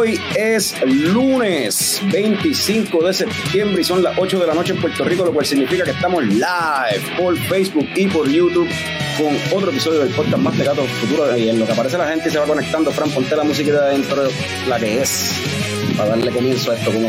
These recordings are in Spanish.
Hoy es lunes 25 de septiembre y son las 8 de la noche en Puerto Rico, lo cual significa que estamos live por Facebook y por YouTube con otro episodio del podcast más pegado futuro. Y en lo que aparece la gente se va conectando, Fran, ponte la música de adentro, la que es, para darle comienzo a esto como.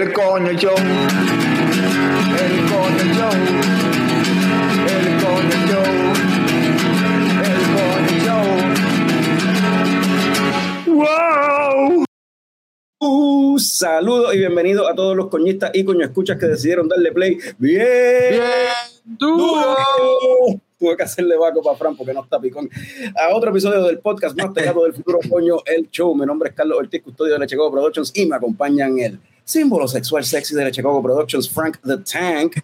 el coño show, el coño show, el coño show, el coño show. ¡Wow! Uh, saludos y bienvenidos a todos los coñistas y coño escuchas que decidieron darle play bien, duro. Tuve que hacerle vaco para Fran porque no está picón. A otro episodio del podcast más pegado del futuro coño, el show. Mi nombre es Carlos Ortiz, custodio de Lechecoco Productions y me acompañan el símbolo sexual sexy de Lechecoco Productions, Frank the Tank.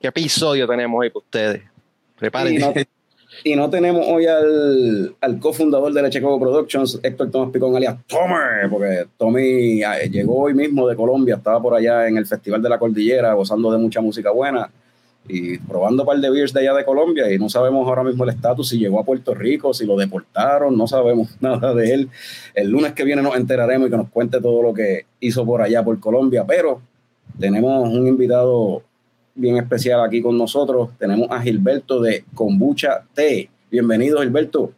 ¿Qué episodio tenemos hoy para ustedes? Prepárense. Y no, y no tenemos hoy al, al cofundador de Lechecoco Productions, Héctor Tomás Picón, alias Tomer, porque Tommy eh, llegó hoy mismo de Colombia, estaba por allá en el Festival de la Cordillera, gozando de mucha música buena y probando un par de beers de allá de Colombia y no sabemos ahora mismo el estatus, si llegó a Puerto Rico, si lo deportaron, no sabemos nada de él. El lunes que viene nos enteraremos y que nos cuente todo lo que hizo por allá, por Colombia, pero tenemos un invitado bien especial aquí con nosotros. Tenemos a Gilberto de Kombucha T. Bienvenido, Gilberto.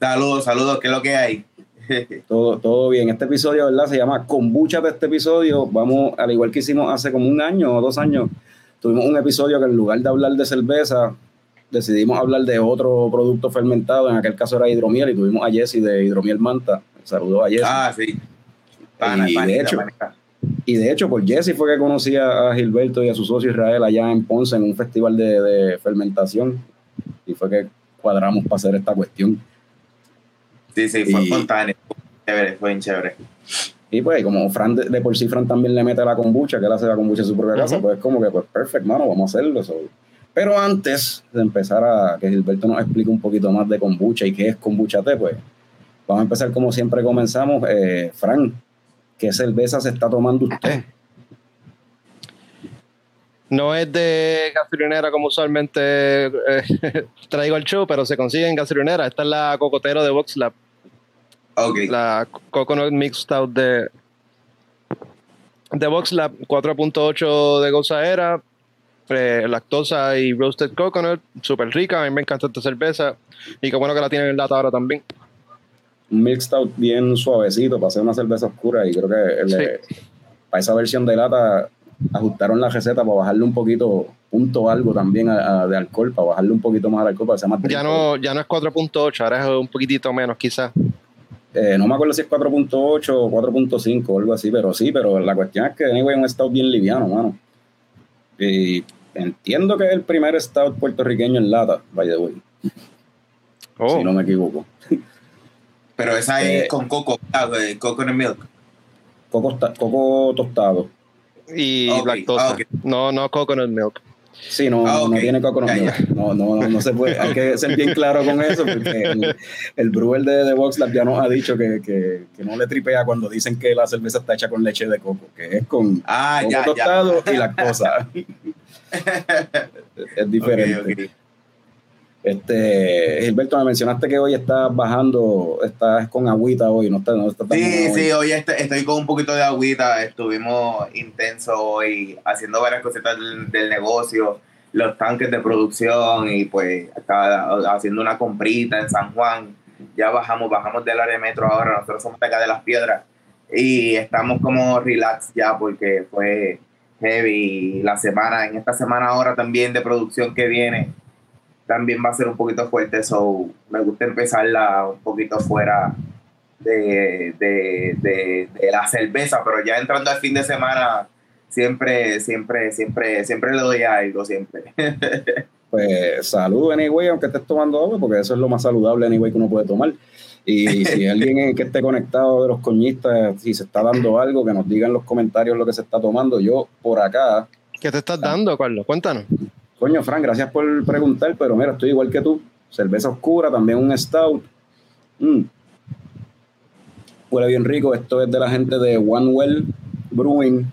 Saludos, saludos, ¿qué es lo que hay? todo, todo bien. Este episodio, ¿verdad? Se llama Kombucha de este episodio. Vamos, al igual que hicimos hace como un año o dos años, tuvimos un episodio que en lugar de hablar de cerveza, decidimos hablar de otro producto fermentado. En aquel caso era hidromiel y tuvimos a Jesse de Hidromiel Manta. Saludó a Jesse. Ah, sí. Pana, y, panita, de hecho, panita. y de hecho, por Jesse fue que conocí a Gilberto y a su socio Israel allá en Ponce en un festival de, de fermentación. Y fue que cuadramos para hacer esta cuestión. Sí, sí, fue y- espontáneo. Chévere, fue bien chévere. Y pues, como Fran de, de por sí, Fran también le mete la kombucha, que él hace la kombucha en su propia casa, pues como que, pues, perfecto, mano, vamos a hacerlo. so. Pero antes de empezar a que Gilberto nos explique un poquito más de kombucha y qué es kombucha té, pues, vamos a empezar como siempre comenzamos. Eh, Fran, ¿qué cerveza se está tomando usted? No es de gasolinera como usualmente eh, traigo al show, pero se consigue en gasolinera. Esta es la Cocotero de Vox Lab, La Coconut Mixed Stout de, de Vox Lab, 4.8 de gozadera, eh, lactosa y roasted coconut, súper rica. A mí me encanta esta cerveza y qué bueno que la tienen en lata ahora también. Un milk stout bien suavecito para hacer una cerveza oscura y creo que le- para esa versión de lata ajustaron la receta para bajarle un poquito, punto algo también a- a- de alcohol, para bajarle un poquito más al alcohol, para que sea más Ya rico. no, ya no es 4.8, ahora es un poquitito menos quizás. Eh, no me acuerdo si es 4.8 o 4.5 o algo así, pero sí, pero la cuestión es que anyway, es un stout bien liviano, mano. Y entiendo que es el primer stout puertorriqueño en lata, by the way, Oh, si no me equivoco. Pero esa Eh, es con coco, ah, güey, coconut milk. Coco, sta- coco tostado. y Ok, lactosa. ah. No, no coconut milk. Sí, no, Ah, ok. no tiene coco, no, Ya, ya. no, no, no, no se puede. Hay que ser bien claro con eso, porque el, el brewer de, de VoxLab ya nos ha dicho que, que, que no le tripea cuando dicen que la cerveza está hecha con leche de coco, que es con Ah, coco ya, ya. tostado y lactosa. es diferente. Ok, ok. Este, Gilberto, me mencionaste que hoy estás bajando, estás con agüita hoy, no estás, no estás tan Sí, hoy. sí, hoy est- estoy con un poquito de agüita. Estuvimos intenso hoy haciendo varias cositas del, del negocio, los tanques de producción y pues estaba haciendo una comprita en San Juan. Ya bajamos, bajamos del área de metro ahora. Nosotros somos de acá de las piedras y estamos como relax ya porque fue heavy la semana. En esta semana ahora también de producción que viene también va a ser un poquito fuerte. So me gusta empezarla un poquito fuera de, de, de, la cerveza, pero ya entrando al fin de semana, siempre, siempre, siempre, siempre le doy algo, siempre. pues salud, anyway, aunque estés tomando agua, porque eso es lo más saludable, anyway, que uno puede tomar. Y si alguien que esté conectado de los coñistas, si se está dando algo, que nos diga en los comentarios lo que se está tomando. Yo por acá. ¿Qué te estás dando, Carlos? Cuéntanos. Coño, Frank, gracias por preguntar, pero mira, estoy igual que tú. Cerveza oscura, también un stout. Mm. Huele bien rico. Esto es de la gente de One Well Brewing,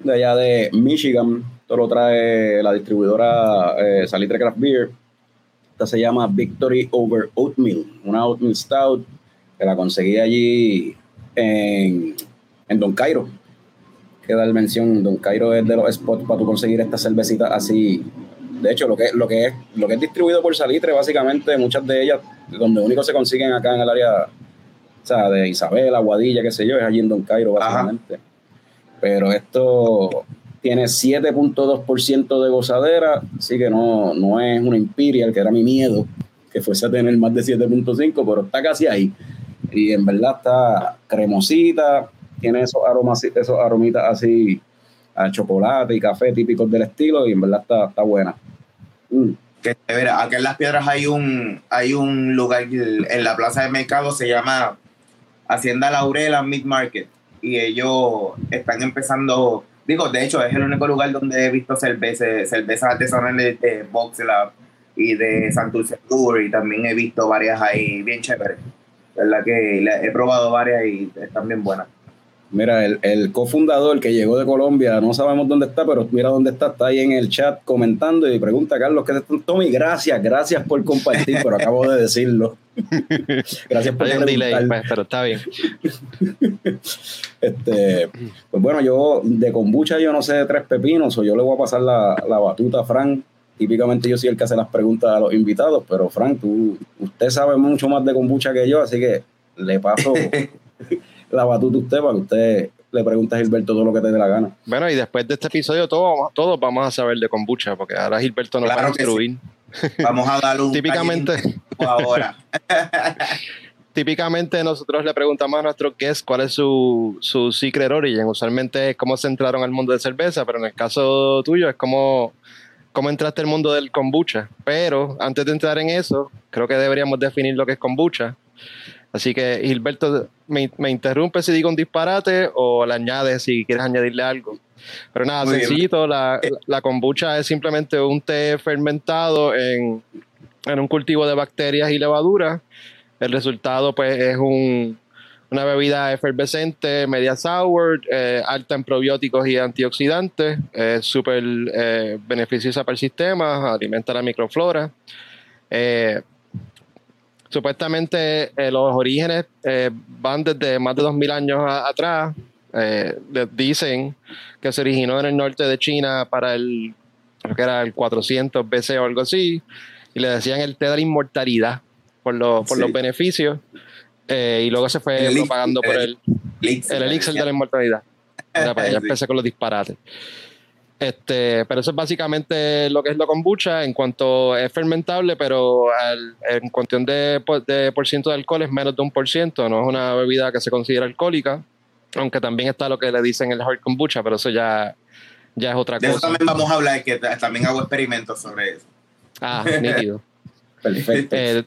de allá de Michigan. Esto lo trae la distribuidora eh, Salitre Craft Beer. Esta se llama Victory Over Oatmeal, una Oatmeal Stout que la conseguí allí en, en Don Cairo. Que dar mención, Don Cairo es de los spots para tú conseguir esta cervecita así. De hecho, lo que, lo que, es, lo que es distribuido por Salitre, básicamente, muchas de ellas, donde único se consiguen acá en el área o sea, de Isabel, Aguadilla, qué sé yo, es allí en Don Cairo, básicamente. Pero esto tiene 7.2% de gozadera, así que no, no es una Imperial, que era mi miedo, que fuese a tener más de 7.5, pero está casi ahí. Y en verdad está cremosita, tiene esos aromas, esos aromitas así a chocolate y café típicos del estilo, y en verdad está, está buena. Mm. Que, ver, aquí en Las Piedras hay un, hay un lugar en la plaza de mercado, se llama Hacienda Laurela Mid Market y ellos están empezando, digo, de hecho es el único lugar donde he visto cervezas, cervezas artesanales de Box y de Santurce y también he visto varias ahí bien chéveres. ¿Verdad que he probado varias y están bien buenas. Mira, el, el, cofundador que llegó de Colombia, no sabemos dónde está, pero mira dónde está, está ahí en el chat comentando y pregunta, Carlos, ¿qué te Tommy, gracias, gracias por compartir, pero acabo de decirlo. gracias por Hay un delay, pues, pero está bien. este, pues bueno, yo de kombucha yo no sé de tres pepinos, o yo le voy a pasar la, la batuta a Frank. Típicamente yo soy el que hace las preguntas a los invitados, pero Frank, tú, usted sabe mucho más de kombucha que yo, así que le paso la batuta usted para que usted le pregunte a Gilberto todo lo que te dé la gana. Bueno, y después de este episodio todos, todos vamos a saber de kombucha, porque ahora Gilberto nos va a instruir. Vamos a darle un típicamente ahora. típicamente nosotros le preguntamos a nuestros guests cuál es su, su secret origin. Usualmente es cómo se entraron al mundo de cerveza, pero en el caso tuyo es cómo, cómo entraste al mundo del kombucha. Pero antes de entrar en eso, creo que deberíamos definir lo que es kombucha. Así que, Gilberto, me, me interrumpe si digo un disparate o le añades si quieres añadirle algo. Pero nada, sencillito, la, la, kombucha es simplemente un té fermentado en, en un cultivo de bacterias y levaduras. El resultado, pues, es un, una bebida efervescente, media sour, eh, alta en probióticos y antioxidantes, es súper eh, beneficiosa para el sistema, alimenta la microflora. Supuestamente eh, los orígenes eh, van desde más de 2000 años atrás. Eh, dicen que se originó en el norte de China para el, creo que era el 400 BC o algo así, y le decían el té de la inmortalidad por, por los beneficios, y luego se fue propagando por el, el elixir de la inmortalidad. Ya, ya empecé con los disparates. Este, pero eso es básicamente lo que es la kombucha en cuanto es fermentable, pero en cuestión de, de por ciento de alcohol es menos de un por ciento, no es una bebida que se considera alcohólica, aunque también está lo que le dicen el hard kombucha, pero eso ya, ya es otra de cosa. Eso también vamos a hablar, que también hago experimentos sobre eso. Ah, nítido. Perfecto. Eh,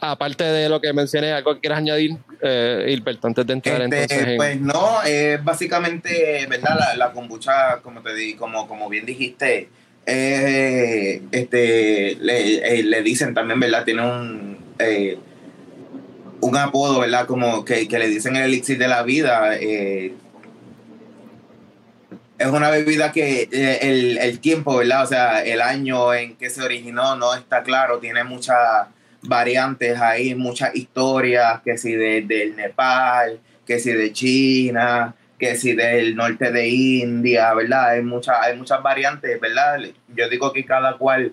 aparte de lo que mencioné, ¿algo que quieras añadir, eh, Hilbert, antes de entrar este, entonces Pues no, básicamente, ¿verdad? La, la, kombucha, como te di, como, como bien dijiste, eh, este, le, eh, le, dicen también, ¿verdad? Tiene un, eh, un apodo, ¿verdad? Como que, que, le dicen el elixir de la vida. es una bebida que el, el tiempo, ¿verdad? O sea, el año en que se originó no está claro, tiene mucha variantes ahí, muchas historias, que si de, del Nepal, que si de China, que si del norte de India, ¿verdad? Hay, mucha, hay muchas variantes, ¿verdad? Yo digo que cada cual,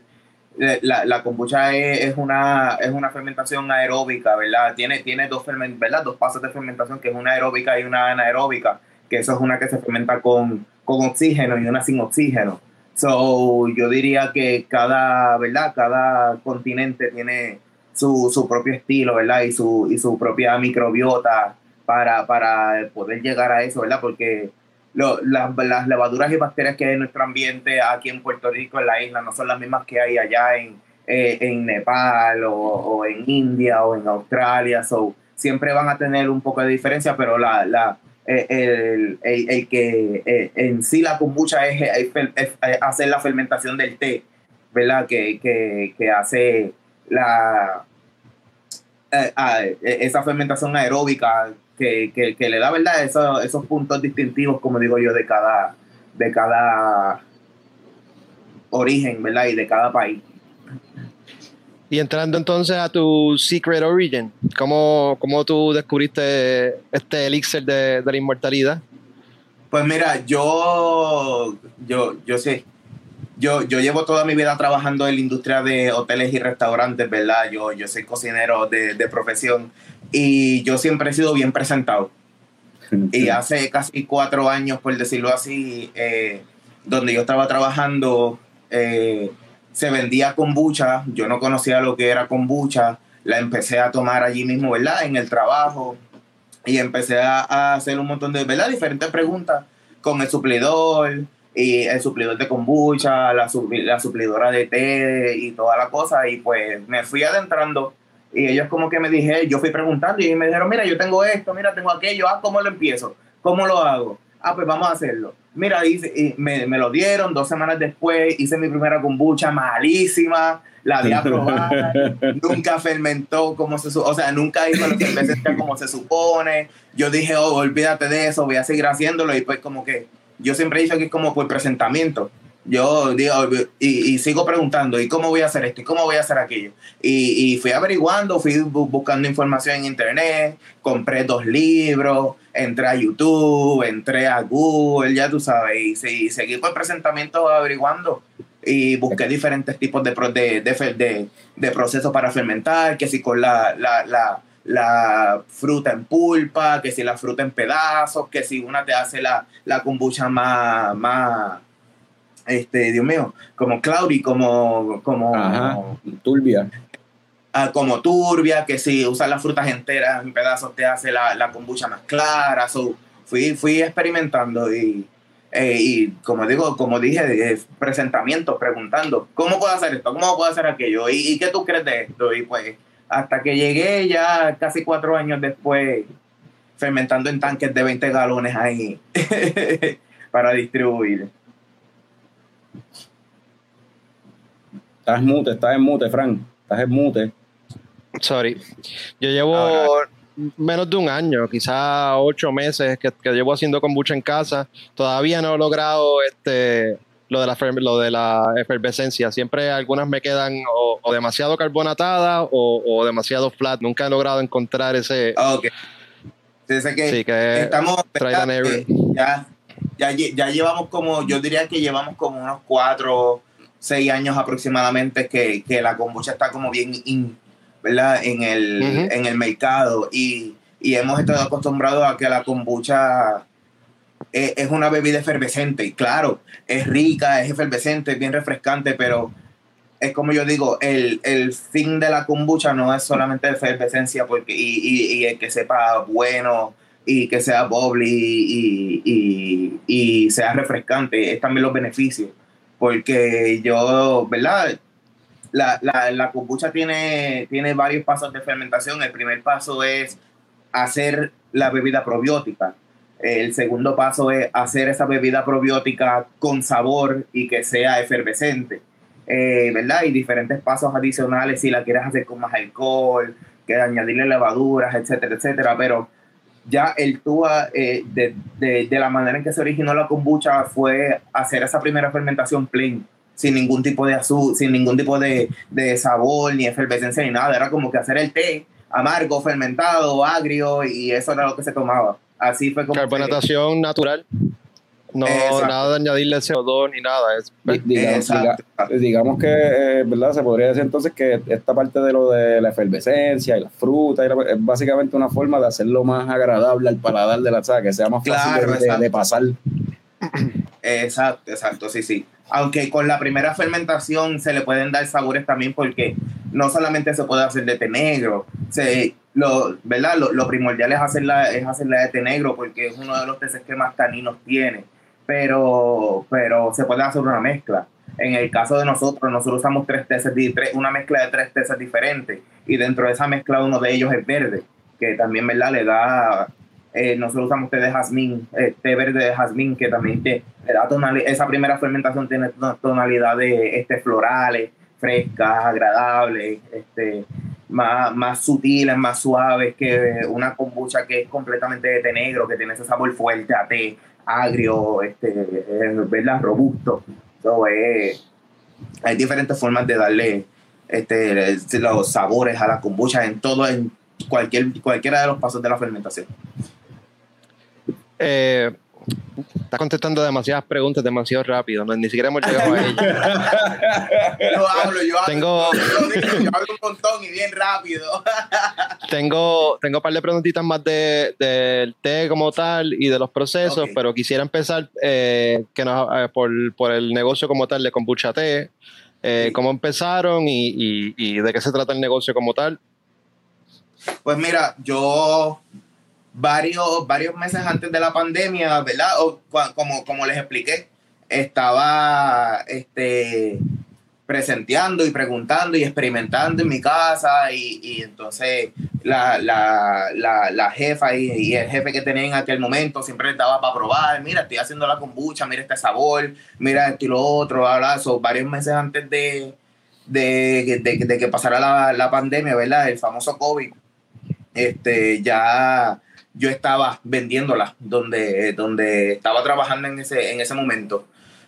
la, la kombucha es, una, es una fermentación aeróbica, ¿verdad? Tiene, tiene dos, ¿verdad? dos pasos de fermentación, que es una aeróbica y una anaeróbica, que eso es una que se fermenta con, con oxígeno y una sin oxígeno. So, yo diría que cada, ¿verdad? Cada continente tiene su, su, propio estilo, ¿verdad? Y su, y su propia microbiota para, para poder llegar a eso, ¿verdad? Porque lo, las, las levaduras y bacterias que hay en nuestro ambiente aquí en Puerto Rico, en la isla, no son las mismas que hay allá en, eh, en Nepal o, o, en India o en Australia. So, siempre van a tener un poco de diferencia, pero la, la, el, el, el, que eh, en sí la kombucha es, es, es, hacer la fermentación del té, ¿verdad? Que, que, que hace la, eh, esa fermentación aeróbica que, que, que, le da, ¿verdad? Esos, esos puntos distintivos, como digo yo, de cada, de cada origen, ¿verdad? Y de cada país. Y entrando entonces a tu Secret Origin, ¿cómo, cómo tú descubriste este elixir de, de, la inmortalidad? Pues mira, yo, yo, yo sé, yo, yo llevo toda mi vida trabajando en la industria de hoteles y restaurantes, ¿verdad? Yo, yo soy cocinero de, de profesión y yo siempre he sido bien presentado. Y hace casi cuatro años, por decirlo así, eh, donde yo estaba trabajando, eh, se vendía kombucha, yo no conocía lo que era kombucha, la empecé a tomar allí mismo, ¿verdad? En el trabajo y empecé a, a hacer un montón de, ¿verdad? Diferentes preguntas con el suplidor y el suplidor de kombucha, la, la suplidora de té y toda la cosa y pues me fui adentrando y ellos como que me dijeron, yo fui preguntando y me dijeron, mira, yo tengo esto, mira, tengo aquello, ah, ¿cómo lo empiezo? ¿Cómo lo hago? Ah, pues vamos a hacerlo. Mira, hice, y me, me, lo dieron dos semanas después, hice mi primera kombucha malísima, la había probado, nunca fermentó como se o sea, nunca hizo lo que como se supone. Yo dije, oh, olvídate de eso, voy a seguir haciéndolo y pues como que yo siempre he dicho que es como por presentamiento. Yo digo, y, y, sigo preguntando, ¿y cómo voy a hacer esto? ¿Y cómo voy a hacer aquello? Y, y fui averiguando, fui buscando información en internet, compré dos libros, entré a YouTube, entré a Google, ya tú sabes, y, seguí por presentamiento averiguando y busqué diferentes tipos de, de, de, de, procesos para fermentar, que si con la, la, la, fruta en pulpa, que si la fruta en pedazos, que si una te hace la, la kombucha más, más este, Dios mío, como cloudy, como, como Ajá, turbia. Ah, como turbia, que si usas las frutas enteras en pedazos te hace la, la kombucha más clara. So, fui, fui experimentando y, eh, y como digo, como dije, eh, presentamiento, preguntando, ¿cómo puedo hacer esto? ¿Cómo puedo hacer aquello? ¿Y, ¿Y, qué tú crees de esto? Y pues hasta que llegué ya casi cuatro años después, fermentando en tanques de 20 galones ahí para distribuir. Estás en mute, estás en mute, Frank. Estás en mute. Sorry. Yo llevo Ahora. menos de un año, quizás ocho meses que, que, llevo haciendo kombucha en casa. Todavía no he logrado este lo de la lo de la efervescencia. Siempre algunas me quedan o, o demasiado carbonatadas o, o, demasiado flat. Nunca he logrado encontrar ese. Ah, ok. Dice que, sí, que estamos ya, ya, ya llevamos como, yo diría que llevamos como unos cuatro seis años aproximadamente que, que la kombucha está como bien in, ¿verdad? En, el, uh -huh. en el mercado y, y, hemos estado acostumbrados a que la kombucha es, es, una bebida efervescente y claro, es rica, es efervescente, es bien refrescante, pero es como yo digo, el, el fin de la kombucha no es solamente efervescencia porque, y, y, y el que sepa bueno y que sea bubbly y, y, y sea refrescante, es también los beneficios porque yo, ¿verdad? La, la, la kombucha tiene, tiene varios pasos de fermentación. El primer paso es hacer la bebida probiótica. El segundo paso es hacer esa bebida probiótica con sabor y que sea efervescente, eh, ¿verdad? Y diferentes pasos adicionales si la quieres hacer con más alcohol, que añadirle levaduras, etcétera, etcétera. Pero ya el TUA, eh, de, de, de, la manera en que se originó la kombucha, fue hacer esa primera fermentación plain, sin ningún tipo de azúcar, sin ningún tipo de, de, sabor, ni efervescencia, ni nada. Era como que hacer el té amargo, fermentado, agrio, y eso era lo que se tomaba. Así fue como. Carbonatación que, natural. No, Exacto. nada de añadirle CO2 ni nada. Es, digamos, diga, digamos, que, eh, ¿verdad? Se podría decir entonces que esta parte de lo de la efervescencia y la fruta y la, es básicamente una forma de hacerlo más agradable al paladar de la saga, que sea más fácil de, pasar. Exacto, exacto, sí, sí. Aunque con la primera fermentación se le pueden dar sabores también porque no solamente se puede hacer de té negro, se, lo, ¿verdad? Lo, primordial es hacerla, es hacerla de té negro porque es uno de los peces que más taninos tiene, pero, pero se puede hacer una mezcla. En el caso de nosotros, nosotros usamos tres teces, una mezcla de tres teces diferentes y dentro de esa mezcla uno de ellos es verde, que también ¿verdad? le da eh, nosotros usamos té de jazmín, eh, té verde de jazmín, que también te, da tonalidad, esa primera fermentación tiene tonalidades este, florales, frescas, agradables, este, más, más sutiles, más suaves que una kombucha que es completamente de té negro, que tiene ese sabor fuerte a té, agrio, este, ¿verdad? robusto. hay diferentes formas de darle este, los sabores a la kombucha en todo, en cualquier, cualquiera de los pasos de la fermentación. Eh, Estás contestando demasiadas preguntas demasiado rápido, no, ni siquiera hemos llegado a ello. yo hablo, yo hablo. Tengo, yo hablo un montón y bien rápido. tengo, tengo un par de preguntitas más del de, té como tal y de los procesos, pero quisiera empezar eh, que nos, eh, por, por, el negocio como tal de kombucha té. Eh, ¿Cómo empezaron y, y, y de qué se trata el negocio como tal? Pues mira, yo varios, varios meses antes de la pandemia, ¿verdad? O, como, como les expliqué, estaba este, presenteando y preguntando y experimentando en mi casa y, entonces la, jefa y, el jefe que tenía en aquel momento siempre estaba para probar, mira, estoy haciendo la kombucha, mira este sabor, mira esto y lo otro, bla, varios meses antes de, de, que pasara la, la pandemia, ¿verdad? El famoso COVID, este, ya yo estaba vendiéndola donde, donde estaba trabajando en ese, en ese momento.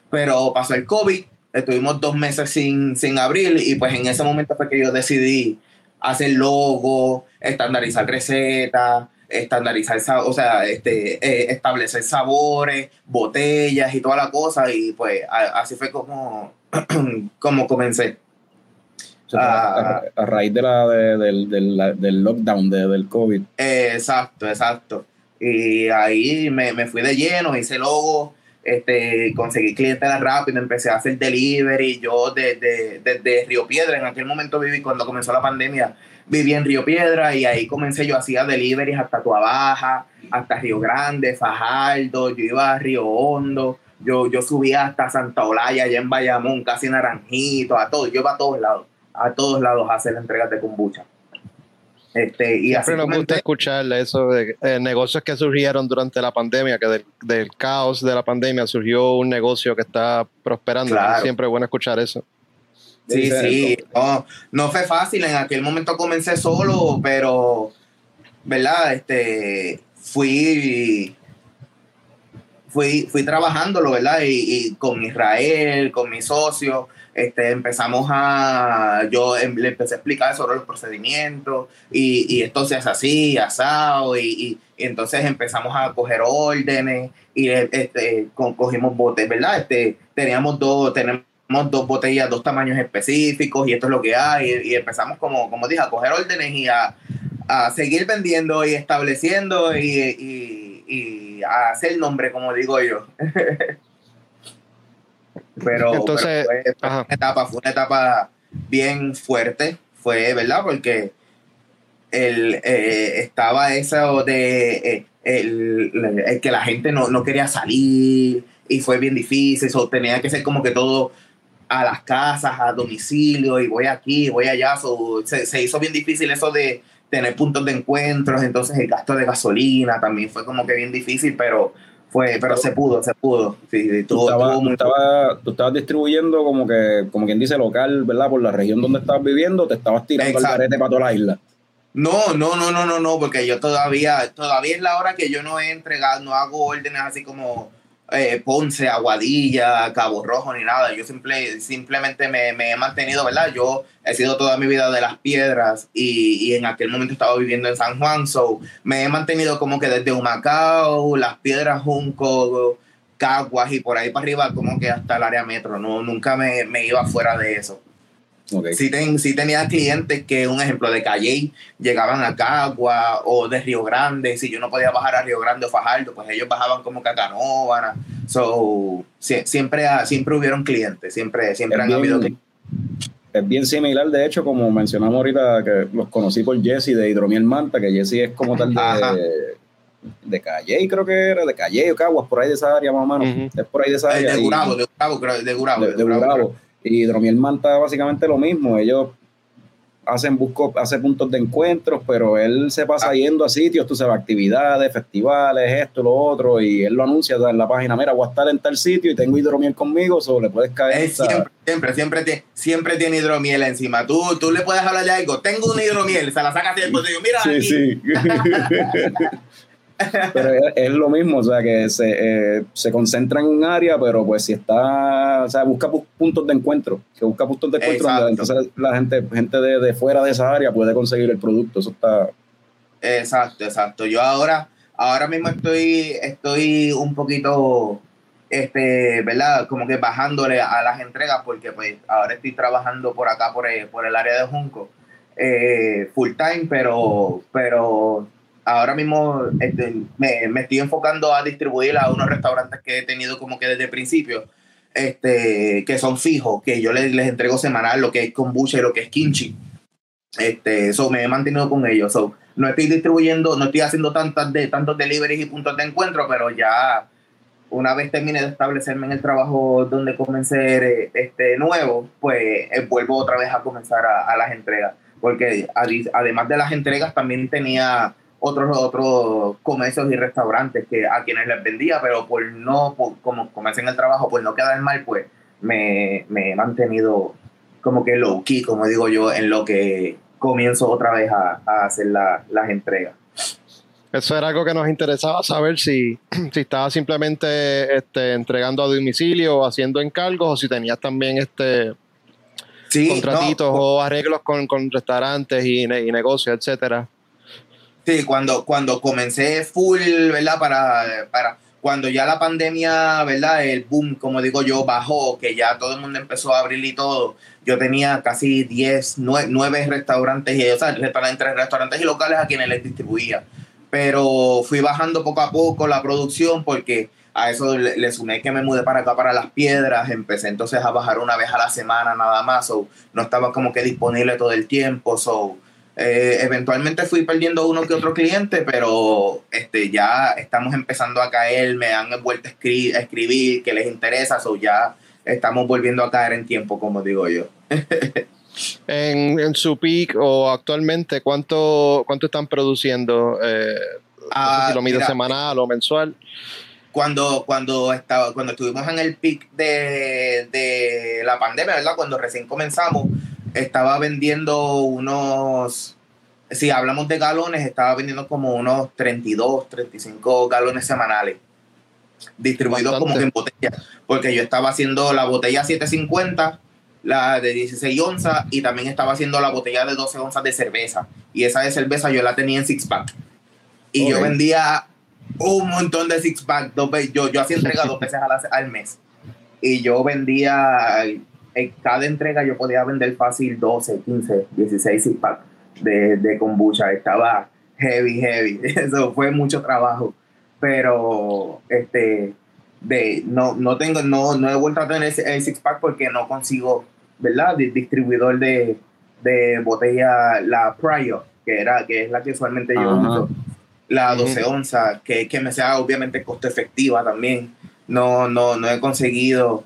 Pero pasó el COVID, estuvimos dos meses sin, sin abrir y pues en ese momento fue que yo decidí hacer logo, estandarizar recetas, estandarizar, o sea, este, eh, establecer sabores, botellas y toda la cosa y pues así fue como, como comencé a, raíz de la, del, del, lockdown de, del COVID. exacto, exacto. Y ahí me, me, fui de lleno, hice logo, este, conseguí clientela rápido, empecé a hacer delivery. Yo desde, desde Río Piedra, en aquel momento viví, cuando comenzó la pandemia, viví en Río Piedra y ahí comencé, yo hacía deliveries hasta Tuabaja, hasta Río Grande, Fajardo, yo iba a Río Hondo, yo, yo subía hasta Santa Olaya, allá en Bayamón, casi Naranjito, a todo, yo iba a todos lados a todos lados a hacer entregas de kombucha. Este, y Siempre nos gusta escuchar eso de eh, negocios que surgieron durante la pandemia, que del, caos de la pandemia surgió un negocio que está prosperando. Siempre es bueno escuchar eso. Sí, sí, no, no, fue fácil. En aquel momento comencé solo, pero, ¿verdad? Este, fui, fui, fui trabajándolo, ¿verdad? Y, y con Israel, con mi socio este, empezamos a, yo em, le empecé a explicar sobre los procedimientos y, y esto se hace así, asado, y, y, entonces empezamos a coger órdenes y este, cogimos botes, ¿verdad? Este, teníamos dos, tenemos dos botellas, dos tamaños específicos y esto es lo que hay y, empezamos como, como dije, a coger órdenes y a, a seguir vendiendo y estableciendo y, y a hacer nombre, como digo yo. Pero, Entonces, fue, una etapa, fue una etapa bien fuerte, fue, ¿verdad? Porque el, eh, estaba eso de eh, el, que la gente no, no, quería salir y fue bien difícil, eso tenía que ser como que todo a las casas, a domicilio y voy aquí, voy allá, se, se hizo bien difícil eso de tener puntos de encuentros, entonces el gasto de gasolina también fue como que bien difícil, pero fue, pero se pudo, se pudo. tú, estabas, distribuyendo como que, como quien dice, local, ¿verdad? Por la región donde estabas viviendo, te estabas tirando el carete para toda la isla. No, no, no, no, no, no, porque yo todavía, todavía es la hora que yo no he entregado, no hago órdenes así como eh, Ponce, Aguadilla, Cabo Rojo, ni nada. Yo simple, simplemente me, he mantenido, ¿verdad? Yo he sido toda mi vida de las piedras y, en aquel momento estaba viviendo en San Juan, so me he mantenido como que desde Humacao, las piedras Junco, Caguas y por ahí para arriba, como que hasta el área metro. No, nunca me, me iba fuera de eso. Sí, ten, tenía clientes que, un ejemplo, de Calle llegaban a Cagua o de Río Grande. Si yo no podía bajar a Río Grande o Fajardo, pues ellos bajaban como que a Canóvana. So, siempre, siempre hubieron clientes, siempre, siempre han habido clientes. es bien similar, de hecho, como mencionamos ahorita, que los conocí por Jesse de Hidromiel Manta, que Jesse es como tal de, de Calle, creo que era, de Calle o Caguas, por ahí de esa área más o menos. Es por ahí de esa área. De Gurabo, de Gurabo, de Gurabo. De, Gurabo. Y Hidromiel Manta básicamente lo mismo, ellos hacen busco, hace puntos de encuentros, pero él se pasa ah. yendo a sitios, tú sabes, actividades, festivales, esto, lo otro, y él lo anuncia en la página, mira, voy a estar en tal sitio y tengo hidromiel conmigo, o le puedes caer. siempre, siempre, siempre, siempre, tiene hidromiel encima. Tú, tú le puedes hablar de algo, tengo un hidromiel, se la sacas y después digo, mira. Sí, sí. pero es, lo mismo, o sea, que se, eh, se, concentra en un área, pero pues si está, o sea, busca puntos de encuentro, que busca puntos de encuentro, entonces la gente, gente de, de, fuera de esa área puede conseguir el producto, eso está... Exacto, exacto. Yo ahora, ahora mismo estoy, estoy un poquito, este, ¿verdad? Como que bajándole a las entregas, porque pues ahora estoy trabajando por acá, por el, por el área de Junco, eh, full time, pero, pero ahora mismo este, me, me, estoy enfocando a distribuir a unos restaurantes que he tenido como que desde el principio, este, que son fijos, que yo les, les entrego semanal lo que es kombucha y lo que es kimchi. Este, eso me he mantenido con ellos. So, no estoy distribuyendo, no estoy haciendo tantas de, tantos deliveries y puntos de encuentro, pero ya una vez termine de establecerme en el trabajo donde comencé este nuevo, pues eh, vuelvo otra vez a comenzar a, a las entregas. Porque además de las entregas también tenía otros, otros comercios y restaurantes que a quienes les vendía, pero por no, como comencé en el trabajo, por no quedar mal, pues me, me, he mantenido como que low key, como digo yo, en lo que comienzo otra vez a, a hacer la, las entregas. Eso era algo que nos interesaba saber si, si estabas simplemente este, entregando a domicilio o haciendo encargos o si tenías también este contratitos o arreglos con, con restaurantes y, y negocios, etcétera. Sí, cuando, cuando comencé full, ¿verdad? Para, para cuando ya la pandemia, ¿verdad? El boom, como digo yo, bajó, que ya todo el mundo empezó a abrir y todo. Yo tenía casi 10, 9, restaurantes, y, o sea, entre restaurantes y locales a quienes les distribuía. Pero fui bajando poco a poco la producción porque a eso le, sumé que me mudé para acá, para Las Piedras. Empecé entonces a bajar una vez a la semana nada más. So, no estaba como que disponible todo el tiempo. So, eh, eventualmente fui perdiendo uno que otro cliente, pero este, ya estamos empezando a caer, me han vuelto a, escribir que les interesa, o ya estamos volviendo a caer en tiempo, como digo yo. en, su peak o actualmente, ¿cuánto, cuánto están produciendo? Eh, ah, si lo semanal o mensual. Cuando, cuando, estaba, cuando estuvimos en el peak de, de la pandemia, ¿verdad? Cuando recién comenzamos, estaba vendiendo unos, si hablamos de galones, estaba vendiendo como unos 32, 35 galones semanales, distribuidos como en botella, porque yo estaba haciendo la botella 750, la de 16 onzas, y también estaba haciendo la botella de 12 onzas de cerveza, y esa de cerveza yo la tenía en six pack. Y yo vendía un montón de six pack, yo, yo hacía entrega dos veces al mes. Y yo vendía en cada entrega yo podía vender fácil 12, 15, 16 six pack de, de kombucha. Estaba heavy, heavy. Eso fue mucho trabajo. Pero este de no, no tengo, no, no he vuelto a tener el six pack porque no consigo, ¿verdad? De distribuidor de, de botella, la Prior, que era, que es la que usualmente yo uso. La 12 onzas, que, que me sea obviamente costo efectiva también. No, no, no he conseguido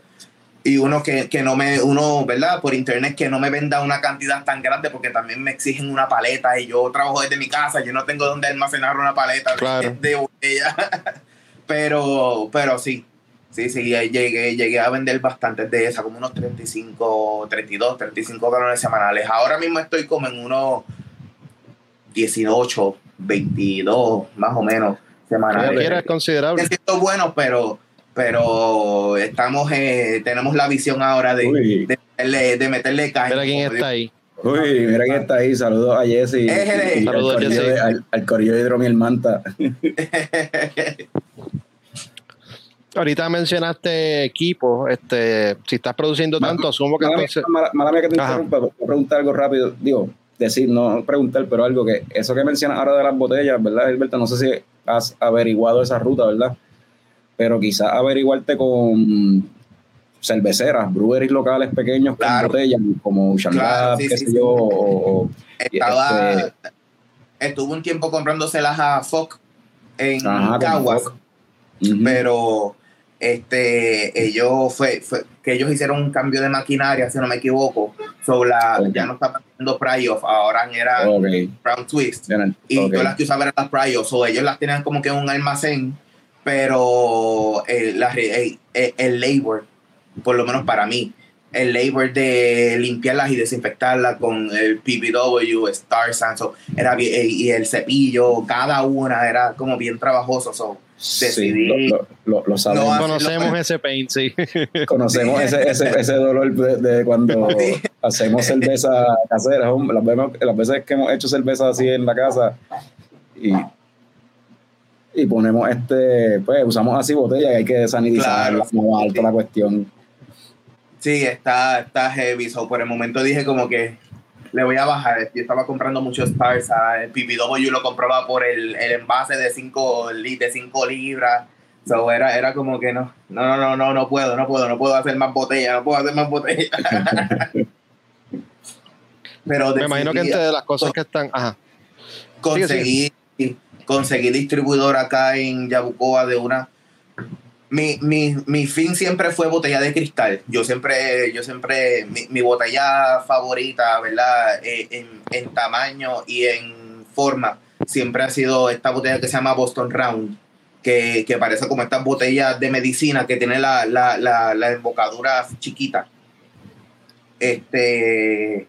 y uno que, que, no me, uno, ¿verdad? Por internet que no me venda una cantidad tan grande porque también me exigen una paleta y yo trabajo desde mi casa, yo no tengo donde almacenar una paleta de botella. pero, pero sí, sí, sí, llegué, llegué a vender bastantes de esas, como unos 35, 32, 35 galones semanales. Ahora mismo estoy como en unos 18, 22, más o menos, semanales. Es considerable. Es bueno, pero pero estamos eh, tenemos la visión ahora de, de, meterle, de meterle Mira quién está ahí. Uy, mira quién está ahí. Saludos a Jesse. Y, Saludos al, Jesse. al, al corillo de Hidromiel Manta. Ahorita mencionaste equipo, este, si estás produciendo tanto, asumo que mala entonces... Mala, mía que te interrumpa, voy a preguntar algo rápido, digo, decir, no preguntar, pero algo que, eso que mencionas ahora de las botellas, ¿verdad, Gilberto? No sé si has averiguado esa ruta, ¿verdad? Pero quizás averiguarte con cerveceras, breweries locales pequeños con botellas, como Shanghai, qué sé yo. Estaba, este, estuvo un tiempo comprándoselas a Fox en Caguas, pero este ellos fue, fue, que ellos hicieron un cambio de maquinaria si no me equivoco sobre la, ya no estaban haciendo Pryoff ahora era Brown Twist y yo las que usaba eran las Pryoff o ellos las tenían como que en un almacén pero eh, eh, eh, el labor por lo menos para mí el labor de limpiarlas y desinfectarlas con el PBW, Star Sanso, era bien, y el cepillo, cada una era como bien trabajoso. So, decidí lo, conocemos ese pain, sí. Conocemos ese, ese, ese dolor de, cuando hacemos cerveza casera. Las veces, que hemos hecho cerveza así en la casa y, y ponemos este, pues usamos así botella y hay que sanitizar claro, alto la cuestión. Sí, está, está heavy. So, por el momento dije como que le voy a bajar. Yo estaba comprando muchos Stars. El PPW lo compraba por el, el envase de 5 de cinco libras. So, era, era como que no, no, no, no, no, no puedo, no puedo, no puedo hacer más botella, no puedo hacer más botella. Pero me imagino que entre de las cosas que están, ajá. Conseguí, conseguí distribuidor acá en Yabucoa de una mi, mi, mi, fin siempre fue botella de cristal. Yo siempre, yo siempre, mi, botella favorita, ¿verdad? Eh, en, en, tamaño y en forma, siempre ha sido esta botella que se llama Boston Round, que, que parece como estas botellas de medicina que tiene la, la, la, la embocadura chiquita. Este,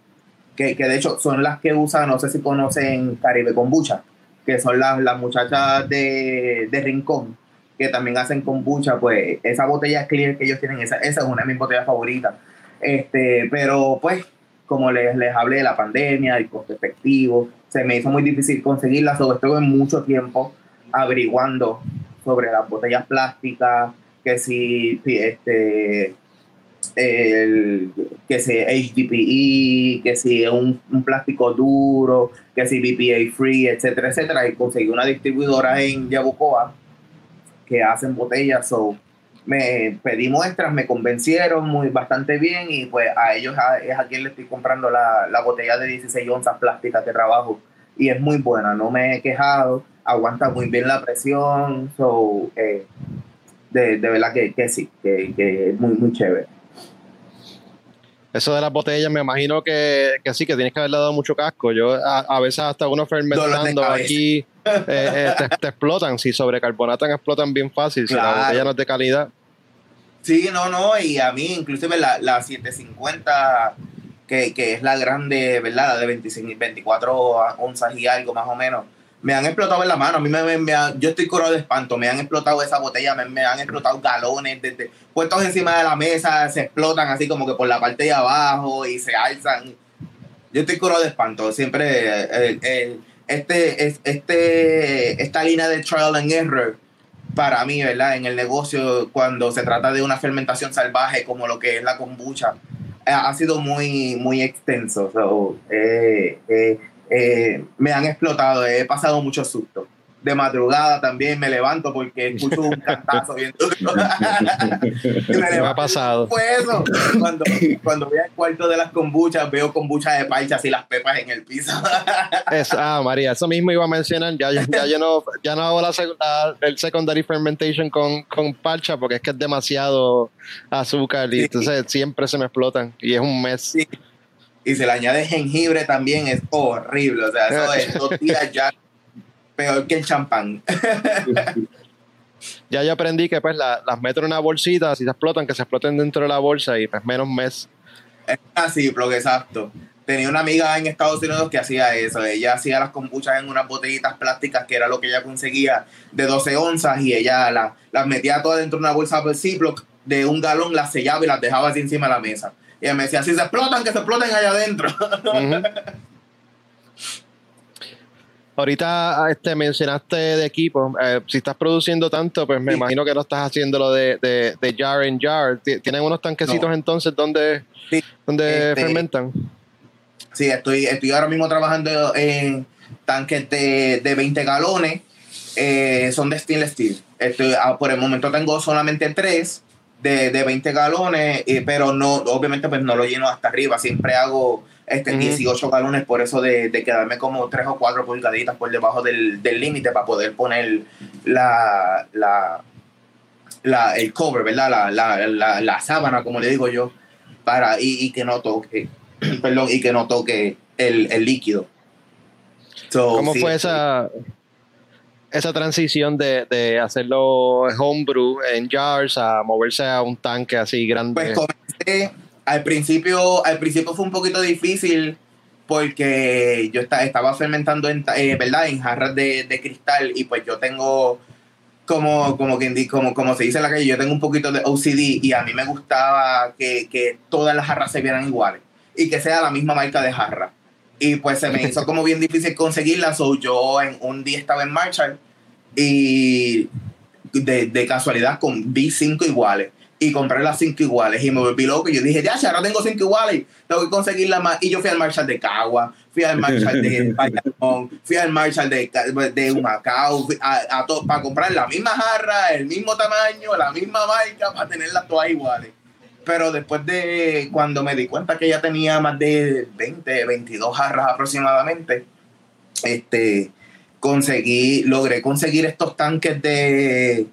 que, que, de hecho son las que usan, no sé si conocen Caribe Kombucha, que son las, las muchachas de, de Rincón que también hacen kombucha, pues esa botella clear que ellos tienen, esa, esa es una de mis botellas favoritas. Este, pero pues, como les, les hablé de la pandemia, el costo efectivo, se me hizo muy difícil conseguirla, sobre todo en mucho tiempo averiguando sobre las botellas plásticas, que si, este, el, que si HDPE, que si un, un plástico duro, que si BPA free, etcétera, etcétera, y conseguí una distribuidora en Yabucoa que hacen botellas. So, me pedí muestras, me convencieron muy bastante bien y pues a ellos es a quien le estoy comprando la, la botella de 16 onzas plásticas de trabajo y es muy buena, no me he quejado, aguanta muy bien la presión, so, eh, de, de, verdad que, que sí, que, que, es muy, muy chévere. Eso de las botellas, me imagino que, que sí, que tienes que haberle dado mucho casco. Yo a, a veces hasta uno fermentando aquí eh, eh, te, explotan. Si sobrecarbonatan, explotan bien fácil. Si la botella no es de calidad. Sí, no, no. Y a mí, inclusive la, la 750, que, que es la grande, ¿verdad? La de 25, 24 onzas y algo más o menos. Me han explotado en la mano. A mí me, me, yo estoy curado de espanto. Me han explotado esa botella, me, me han explotado galones puestos encima de la mesa, se explotan así como que por la parte de abajo y se alzan. Yo estoy curado de espanto. Siempre eh, eh, este, este, esta línea de trial and error para mí, ¿verdad? En el negocio, cuando se trata de una fermentación salvaje como lo que es la kombucha, eh, ha sido muy, muy extenso. Eh, eh, me han explotado, he pasado muchos sustos de madrugada también me levanto porque escucho un cantazo bien duro. me, ha pasado. Fue eso. Cuando, cuando voy al cuarto de las kombuchas, veo kombucha de parchas y las pepas en el piso. ah, María, eso mismo iba a mencionar. Ya, ya, yo no, ya no hago la, el secondary fermentation con, con parcha porque es que es demasiado azúcar y entonces siempre se me explotan y es un mes. Y se le añade jengibre también, es horrible. O sea, eso es dos días ya peor que el champán. ya yo aprendí que pues las meto en una bolsita, si se explotan, que se exploten dentro de la bolsa y pues menos mes. Es así, lo que exacto. Tenía una amiga en Estados Unidos que hacía eso. Ella hacía las kombuchas en unas botellitas plásticas, que era lo que ella conseguía, de 12 onzas, y ella las metía todas dentro de una bolsa de Ziploc de un galón, las sellaba y las dejaba así encima de la mesa. Y ella me decía, si se explotan, que se exploten allá adentro. Ahorita este, mencionaste de equipo. Eh, si estás produciendo tanto, pues me imagino que no estás haciendo lo de, de, jar en jar. ¿Tienen unos tanquecitos entonces donde, donde este, fermentan? Sí, estoy, estoy ahora mismo trabajando en tanques de, de 20 galones. Eh, son de stainless steel. Estoy, ah, por el momento tengo solamente tres de, de 20 galones, eh, pero no, obviamente pues no lo lleno hasta arriba, siempre hago este, Ujú. 18 galones por eso de, de quedarme como 3 o 4 pulgaditas por debajo del del límite para poder poner la, la, la, el cover, ¿verdad? La, la, la, la sábana, como le digo yo, para, y, y que no toque, perdón, y que no toque el, el líquido. So, ¿Cómo sí, fue sí. Esa, transición de, de hacerlo homebrew en jars a moverse a un tanque así grande? Pues comencé, al principio, al principio fue un poquito difícil porque yo esta- estaba fermentando en, eh, ¿verdad? en jarras de, de cristal y pues yo tengo como, como, quien como, como se dice en la calle, yo tengo un poquito de OCD y a mí me gustaba que, que todas las jarras se vieran iguales y que sea la misma marca de jarra. Y pues se me hizo como bien difícil conseguirla, so yo en un día estaba en Marshall y de, de casualidad con, vi cinco iguales y compré las cinco iguales y me volví loco y yo dije, ya, si ahora tengo cinco iguales, tengo que conseguirlas más. Y yo fui al Marshall de Cagua, fui al Marshall de Bayamón, fui al Marshall de, de Humacao, a, a para comprar la misma jarra, el mismo tamaño, la misma marca, para tenerlas todas iguales. Pero después de cuando me di cuenta que ya tenía más de 20, 22 jarras aproximadamente, este, conseguí, logré conseguir estos tanques de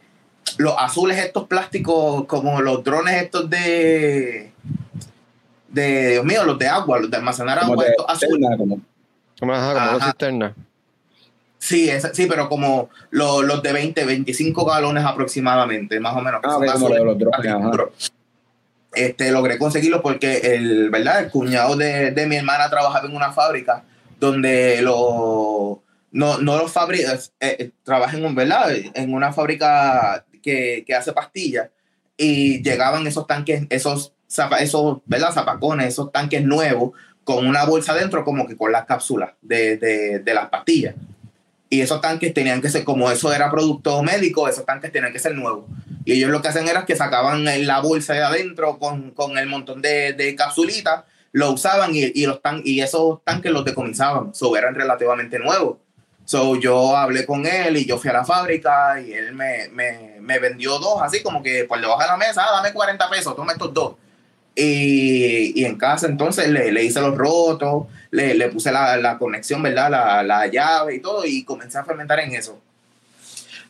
los azules, estos plásticos, como los drones estos de, de Dios mío, los de agua, los de almacenar Como agua, de- estos azules. Como- Como, ajá, como Ajá. cisterna. Sí, sí, pero como lo- los de 20, 25 galones aproximadamente, más o menos. que Ah, son ok, como azules. los drones, ajá. Este, logré conseguirlo porque el, ¿verdad? el cuñado de, de mi hermana trabajaba en una fábrica donde lo, no, no los fabrica, eh, eh, en, ¿verdad? en una fábrica que, que hace pastillas y llegaban esos tanques, esos, esos ¿verdad? zapacones, esos tanques nuevos con una bolsa dentro como que con las cápsulas de, de las pastillas. Y esos tanques tenían que ser, como eso era producto médico, esos tanques tenían que ser nuevos. Y ellos lo que hacían era que sacaban la bolsa de adentro con, con el montón de, de capsulitas, lo usaban y, y los tan, y esos tanques los decomisaban. So, eran relativamente nuevos. So, yo hablé con él y yo fui a la fábrica y él me, me, me vendió dos, así como que por debajo de la mesa, ah, dame 40 pesos, toma estos dos. Y, y en casa entonces le, le hice los rotos, le, le puse la, la conexión, ¿verdad? La, la llave y todo y comencé a fermentar en eso.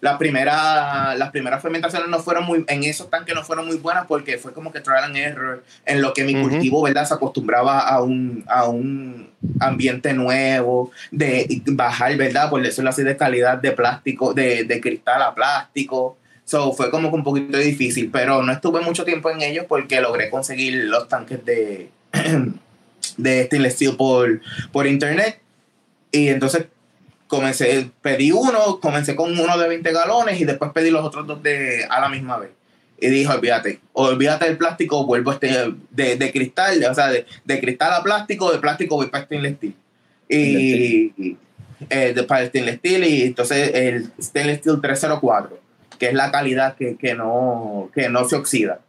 Las primeras, las primeras fermentaciones no fueron muy, en esos tanques no fueron muy buenas porque fue como que trial and error en lo que mi cultivo, ¿verdad? Se acostumbraba a un, a un ambiente nuevo, de bajar, ¿verdad? Por decirlo así, de calidad de plástico, de, de cristal a plástico. So, fue como que un poquito difícil, pero no estuve mucho tiempo en ellos porque logré conseguir los tanques de, de stainless steel por, por internet. Y entonces comencé, pedí uno, comencé con uno de 20 galones y después pedí los otros dos de, a la misma vez. Y dije, olvídate, olvídate del plástico, vuelvo a este, de, de cristal, o sea, de, de cristal a plástico, de plástico voy para stainless steel. Y eh, de, para el stainless steel, y entonces el stainless steel 304, que es la calidad que, que, no, que no se oxida.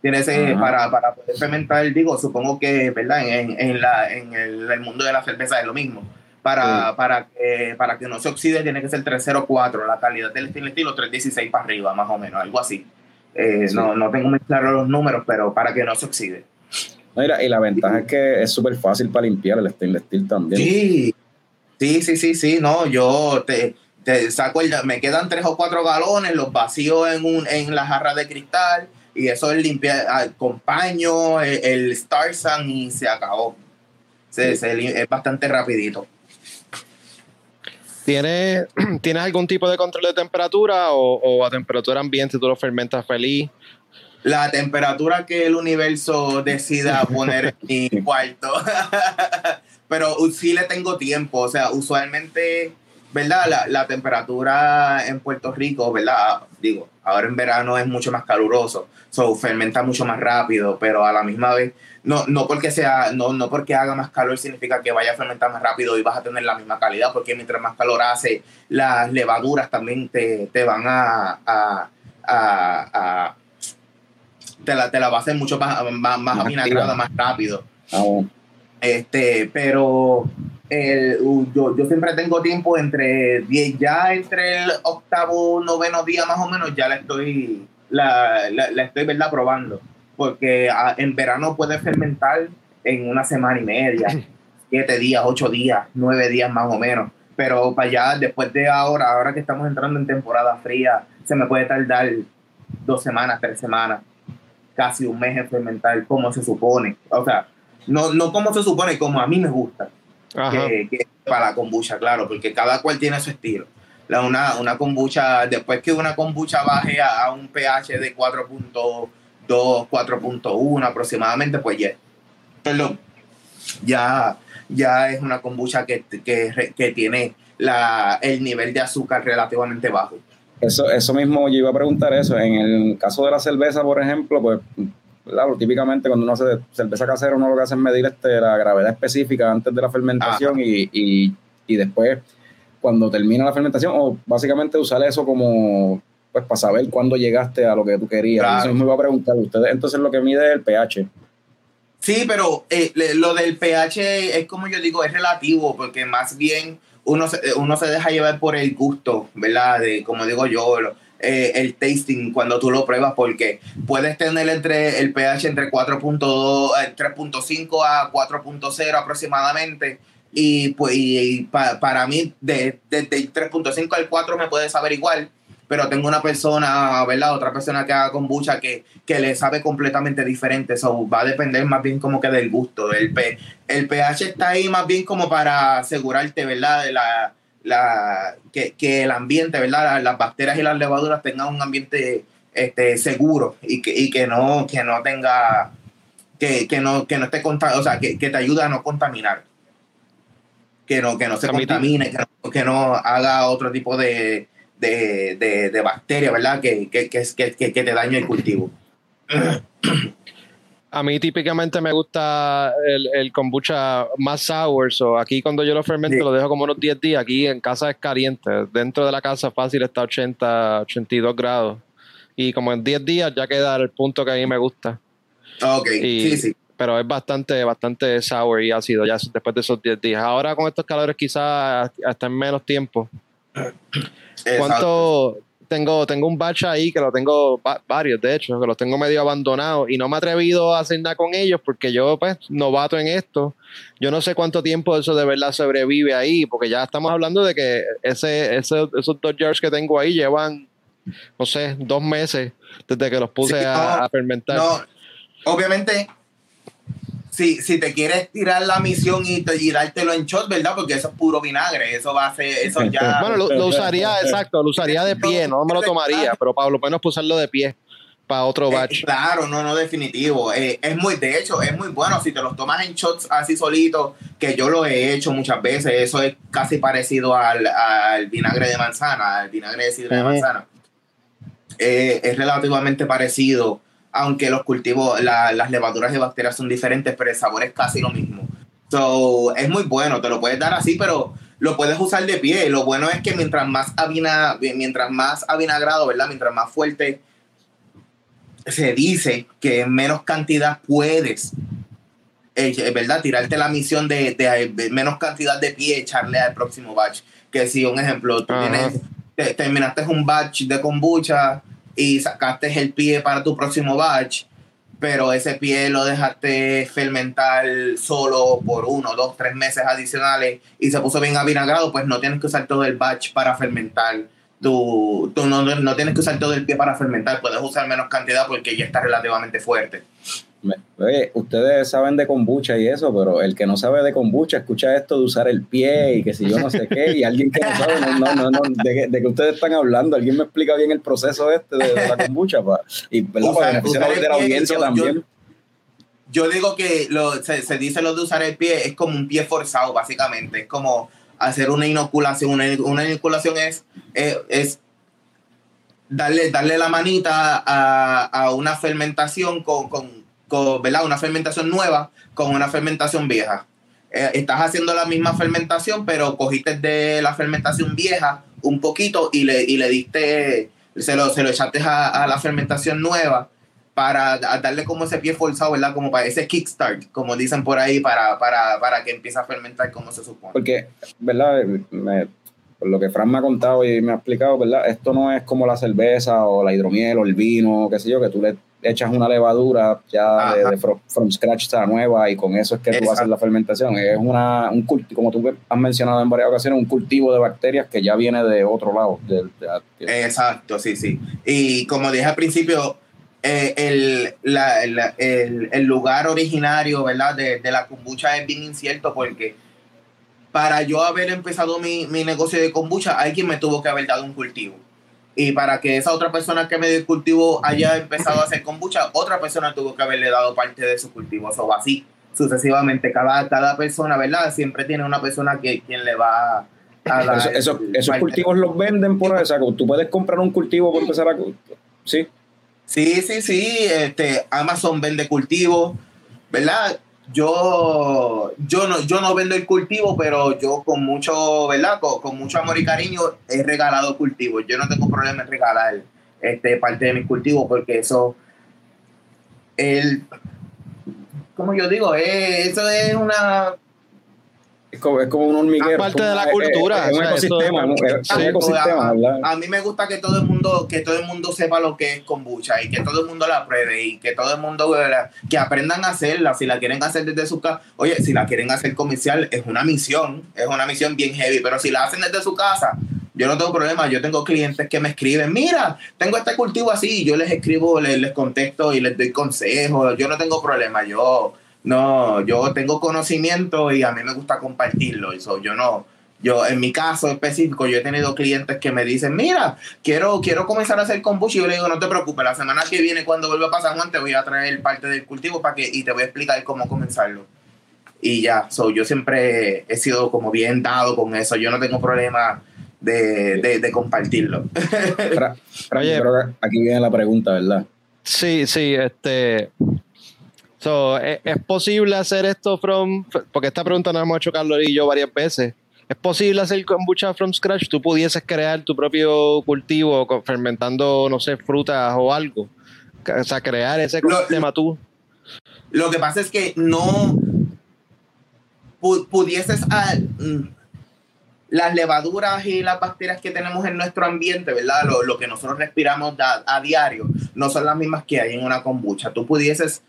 Tiene ese, Ajá. para, para poder fermentar, digo, supongo que, ¿verdad? En, en, la, en el, el mundo de la cerveza es lo mismo. Para, para, que, para que no se oxide tiene que ser 304, la calidad del stainless steel o 316 para arriba, más o menos, algo así. Eh, Sí. no, no tengo muy claro los números, pero para que no se oxide. No, y, la, ventaja es que es súper fácil para limpiar el stainless steel también. Sí, sí, sí, sí, sí, no, yo te, te saco el, me quedan tres o cuatro galones, los vacío en un, en la jarra de cristal y eso es limpiar ah, con paño, el, el Star Sun y se acabó. Se- se lim- es bastante rapidito. ¿Tienes, ¿Tienes algún tipo de control de temperatura o, o a temperatura ambiente tú lo fermentas feliz? La temperatura que el universo decida poner en mi cuarto. Pero sí le tengo tiempo. O sea, usualmente, ¿verdad? La, la temperatura en Puerto Rico, ¿verdad? Digo, ahora en verano es mucho más caluroso. So, fermenta mucho más rápido, pero a la misma vez, no, no porque sea, no, no porque haga más calor significa que vaya a fermentar más rápido y vas a tener la misma calidad, porque mientras más calor hace, las levaduras también te, te van a, a, a- a- te la, te la va a hacer mucho más, más, más Más más rápido. Ah, bueno. Este, pero el- yo, yo siempre tengo tiempo entre 10, ya entre el octavo, noveno día más o menos, ya la estoy, la, la, estoy ¿verdad? probando, porque ah, en verano puede fermentar en una semana y media, siete días, ocho días, nueve días más o menos. Pero para allá, después de ahora, ahora que estamos entrando en temporada fría, se me puede tardar dos semanas, tres semanas, casi un mes en fermentar como se supone. O sea, no, no como se supone, como a mí me gusta. Que, para la kombucha, claro, porque cada cual tiene su estilo. La, una, una kombucha, después que una kombucha baje a, un pH de 4.2, 4.1 aproximadamente, pues ya, ya, ya es una kombucha que, que, que tiene la, el nivel de azúcar relativamente bajo. Eso, eso mismo yo iba a preguntar eso. En el caso de la cerveza, por ejemplo, pues claro, típicamente cuando uno hace cerveza casera, uno lo que hace es medir este, la gravedad específica antes de la fermentación y, después cuando termina la fermentación, o básicamente usar eso como pues para saber cuándo llegaste a lo que tú querías. Eso me iba a preguntar, ustedes entonces lo que mide es el pH. Sí, pero eh, lo del pH es como yo digo, es relativo, porque más bien uno se, uno se deja llevar por el gusto, ¿verdad? De, como digo yo, eh, el tasting cuando tú lo pruebas, porque puedes tener entre el pH entre 4.2, 3.5 eh, a 4.0 aproximadamente. Y pues para mí, desde de, el 3.5 al 4 me puede saber igual pero tengo una persona, ¿verdad? Otra persona que haga kombucha que, que le sabe completamente diferente. Eso va a depender más bien como que del gusto. El, el pH está ahí más bien como para asegurarte, ¿verdad? De la, la, que, que el ambiente, ¿verdad? Las, bacterias y las levaduras tengan un ambiente este, seguro y que, y que, no, que no tenga, que, que no, que no esté, o sea, que, que te ayude a no contaminar que no, que no se contamine, que no, que no, haga otro tipo de, de, de, de bacterias, ¿verdad? Que, que, que, que, te daña el cultivo. A mí típicamente me gusta el, el kombucha más sour, so aquí cuando yo lo fermento lo dejo como unos 10 días, aquí en casa es caliente, dentro de la casa fácil está 80, 82 grados y como en 10 días ya queda el punto que a mí me gusta. Ok, sí, sí. Pero es bastante, bastante sour y ácido ya después de esos 10 días. Ahora con estos calores quizás hasta en menos tiempo. ¿Cuánto? Tengo, tengo un batch ahí que lo tengo varios, de hecho, que los tengo medio abandonados y no me he atrevido a hacer nada con ellos porque yo, pues, novato en esto. Yo no sé cuánto tiempo eso de verdad sobrevive ahí, porque ya estamos hablando de que ese, ese esos dos jars que tengo ahí llevan, no sé, dos meses desde que los puse a, a, fermentar. No, obviamente si, si te quieres tirar la misión y, te, dártelo en shot, ¿verdad? Porque eso es puro vinagre, eso va a ser, eso ya... Bueno, lo, usaría, exacto, lo usaría de pie, no me lo tomaría, pero para lo menos usarlo de pie para otro eh, batch. claro, no, no, definitivo. Eh, es muy, de hecho, es muy bueno si te los tomas en shots así solito, que yo lo he hecho muchas veces, eso es casi parecido al, al vinagre de manzana, al vinagre de sidra de manzana. Eh, es relativamente parecido aunque los cultivos, las levaduras de bacterias son diferentes, pero el sabor es casi lo mismo. So, es muy bueno, te lo puedes dar así, pero lo puedes usar de pie. Lo bueno es que mientras más avina, mientras más avinagrado, ¿verdad? Mientras más fuerte se dice que en menos cantidad puedes, eh, ¿verdad? Tirarte la misión de, menos cantidad de pie, echarle al próximo batch. Que si, un ejemplo, tú tienes, terminaste un batch de kombucha, y sacaste el pie para tu próximo batch, pero ese pie lo dejaste fermentar solo por uno, dos, tres meses adicionales y se puso bien avinagrado, pues no tienes que usar todo el batch para fermentar. Tú, tú no, no, tienes que usar todo el pie para fermentar, puedes usar menos cantidad porque ya está relativamente fuerte. Oye, ustedes saben de kombucha y eso, pero el que no sabe de kombucha escucha esto de usar el pie y que si yo no sé qué, y alguien que no sabe, no, no, no, de, que ustedes están hablando, alguien me explica bien el proceso este de, la kombucha, pa, y ¿verdad? para de la audiencia también. Yo, digo que lo, se, dice lo de usar el pie, es como un pie forzado, básicamente, es como hacer una inoculación, una, inoculación es, es, darle, darle la manita a, a una fermentación con, con ¿verdad? Una fermentación nueva con una fermentación vieja. Eh, estás haciendo la misma fermentación, pero cogiste de la fermentación vieja un poquito y le, y le diste, se lo, se lo echaste a, la fermentación nueva para darle como ese pie forzado, ¿verdad? Como para ese kickstart, como dicen por ahí, para, para, para que empiece a fermentar como se supone. Porque, ¿verdad? Me, por lo que Fran me ha contado y me ha explicado, ¿verdad? Esto no es como la cerveza o la hidromiel o el vino, qué sé yo, que tú le echas una levadura ya de, from, scratch está nueva y con eso es que tú haces la fermentación. Es una, un cultivo, como tú has mencionado en varias ocasiones, un cultivo de bacterias que ya viene de otro lado. Exacto, sí, sí. Y como dije al principio, eh, el, la, el, el, lugar originario, ¿verdad? De, de, la kombucha es bien incierto porque para yo haber empezado mi, mi negocio de kombucha, alguien me tuvo que haber dado un cultivo. Y para que esa otra persona que me dio el cultivo haya empezado a hacer kombucha, otra persona tuvo que haberle dado parte de su cultivo. O así sucesivamente. Cada, cada persona, ¿verdad? Siempre tiene una persona que quien le va a dar. Eso, esos cultivos los venden por ahí. O sea, tú puedes comprar un cultivo por empezar a. Sí. Sí, sí, sí. Este, Amazon vende cultivos, ¿verdad? Yo, yo, no, yo no vendo el cultivo, pero yo con mucho, ¿verdad? Con, mucho amor y cariño he regalado cultivos. Yo no tengo problema en regalar este, parte de mis cultivos porque eso, el, yo digo, eh, eso es una es como, es como un hormiguero. parte de la cultura. Es, un ecosistema. a, mí me gusta que todo el mundo que todo el mundo sepa lo que es kombucha y que todo el mundo la pruebe y que todo el mundo que aprendan a hacerla. Si la quieren hacer desde su casa, oye, si la quieren hacer comercial, es una misión. Es una misión bien heavy. Pero si la hacen desde su casa, yo no tengo problema. Yo tengo clientes que me escriben, mira, tengo este cultivo así. Yo les escribo, les, les contesto y les doy consejos. Yo no tengo problema. Yo no, yo tengo conocimiento y a mí me gusta compartirlo. Eso yo no, yo en mi caso específico, yo he tenido clientes que me dicen, mira, quiero, quiero comenzar a hacer kombucha. Y yo le digo, no te preocupes, la semana que viene cuando vuelva a pasar Juan te voy a traer parte del cultivo para que, y te voy a explicar cómo comenzarlo. Y ya, so, yo siempre he sido como bien dado con eso. Yo no tengo problema de, de, compartirlo. Oye, aquí viene la pregunta, ¿verdad? Sí, sí, este So, ¿es, posible hacer esto from, porque esta pregunta nos hemos hecho Carlos y yo varias veces. ¿Es posible hacer kombucha from scratch? ¿Tú pudieses crear tu propio cultivo fermentando, no sé, frutas o algo? O sea, crear ese ecosistema tú. Lo que pasa es que no pudieses... Ah, mm, las levaduras y las bacterias que tenemos en nuestro ambiente, ¿verdad? Lo, lo que nosotros respiramos a, diario, no son las mismas que hay en una kombucha. Tú pudieses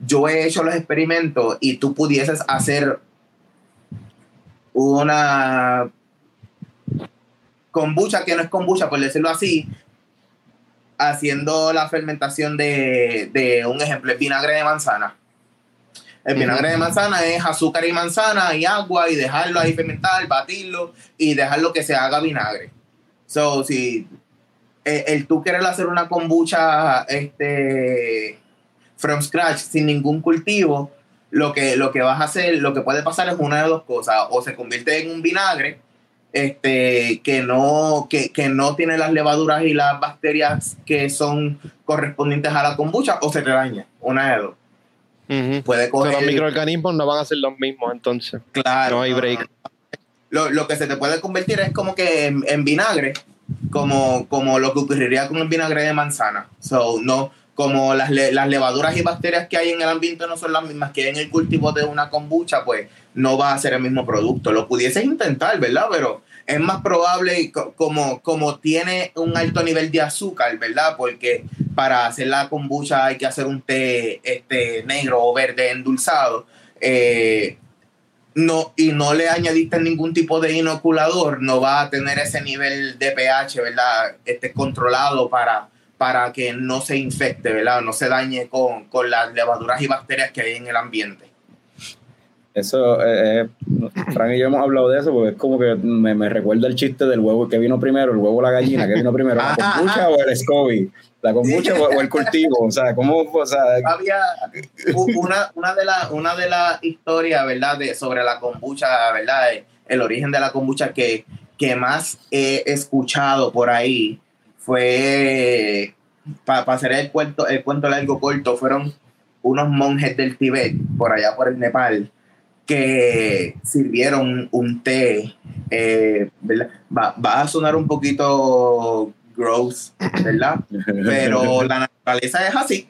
yo he hecho los experimentos y tú pudieses hacer una kombucha que no es kombucha, por decirlo así, haciendo la fermentación de, un ejemplo, el vinagre de manzana. El vinagre de manzana es azúcar y manzana y agua y dejarlo ahí fermentar, batirlo y dejarlo que se haga vinagre. So, si el, el tú quieres hacer una kombucha este, from scratch, sin ningún cultivo, lo que, lo que vas a hacer, lo que puede pasar es una de dos cosas, o se convierte en un vinagre este, que, no, que, no tiene las levaduras y las bacterias que son correspondientes a la kombucha, o se te daña, una de dos. Puede coger, los microorganismos no van a ser los mismos, entonces. Claro. No hay break. Lo, que se te puede convertir es como que en, vinagre, como, como lo que ocurriría con el vinagre de manzana. So, no, como las, las, levaduras y bacterias que hay en el ambiente no son las mismas que hay en el cultivo de una kombucha, pues no va a ser el mismo producto. Lo pudieses intentar, ¿verdad? Pero es más probable, como, como tiene un alto nivel de azúcar, ¿verdad? Porque para hacer la kombucha hay que hacer un té este, negro o verde endulzado. Eh, no, y no le añadiste ningún tipo de inoculador, no va a tener ese nivel de pH, ¿verdad? Este, controlado para para que no se infecte, ¿verdad? No se dañe con, con las levaduras y bacterias que hay en el ambiente. Eso, eh, eh, Fran y yo hemos hablado de eso porque es como que me, me, recuerda el chiste del huevo que vino primero, el huevo o la gallina, que vino primero, la kombucha o el SCOBY, la kombucha o, el cultivo, o sea, ¿cómo, o sea? Había una, una de las una de las historias, ¿verdad?, de, sobre la kombucha, ¿verdad?, el origen de la kombucha que, que más he escuchado por ahí, fue, para hacer el cuento, el cuento largo corto, fueron unos monjes del Tíbet, por allá por el Nepal, que sirvieron un té, eh, Va, a sonar un poquito gross, ¿verdad? Pero la naturaleza es así.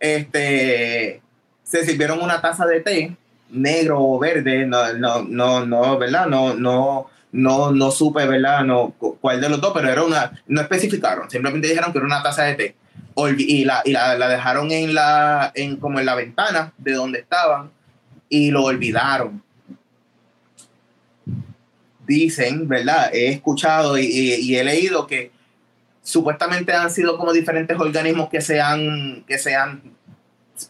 Este, se sirvieron una taza de té, negro o verde, no, no, no, no, ¿verdad? No, no, no, no supe, ¿verdad? No, cuál de los dos, pero era una, no especificaron, simplemente dijeron que era una taza de té. Y la, y la, dejaron en la, en, como en la ventana de donde estaban y lo olvidaron. Dicen, ¿verdad? He escuchado y, y, he leído que supuestamente han sido como diferentes organismos que se han, que se han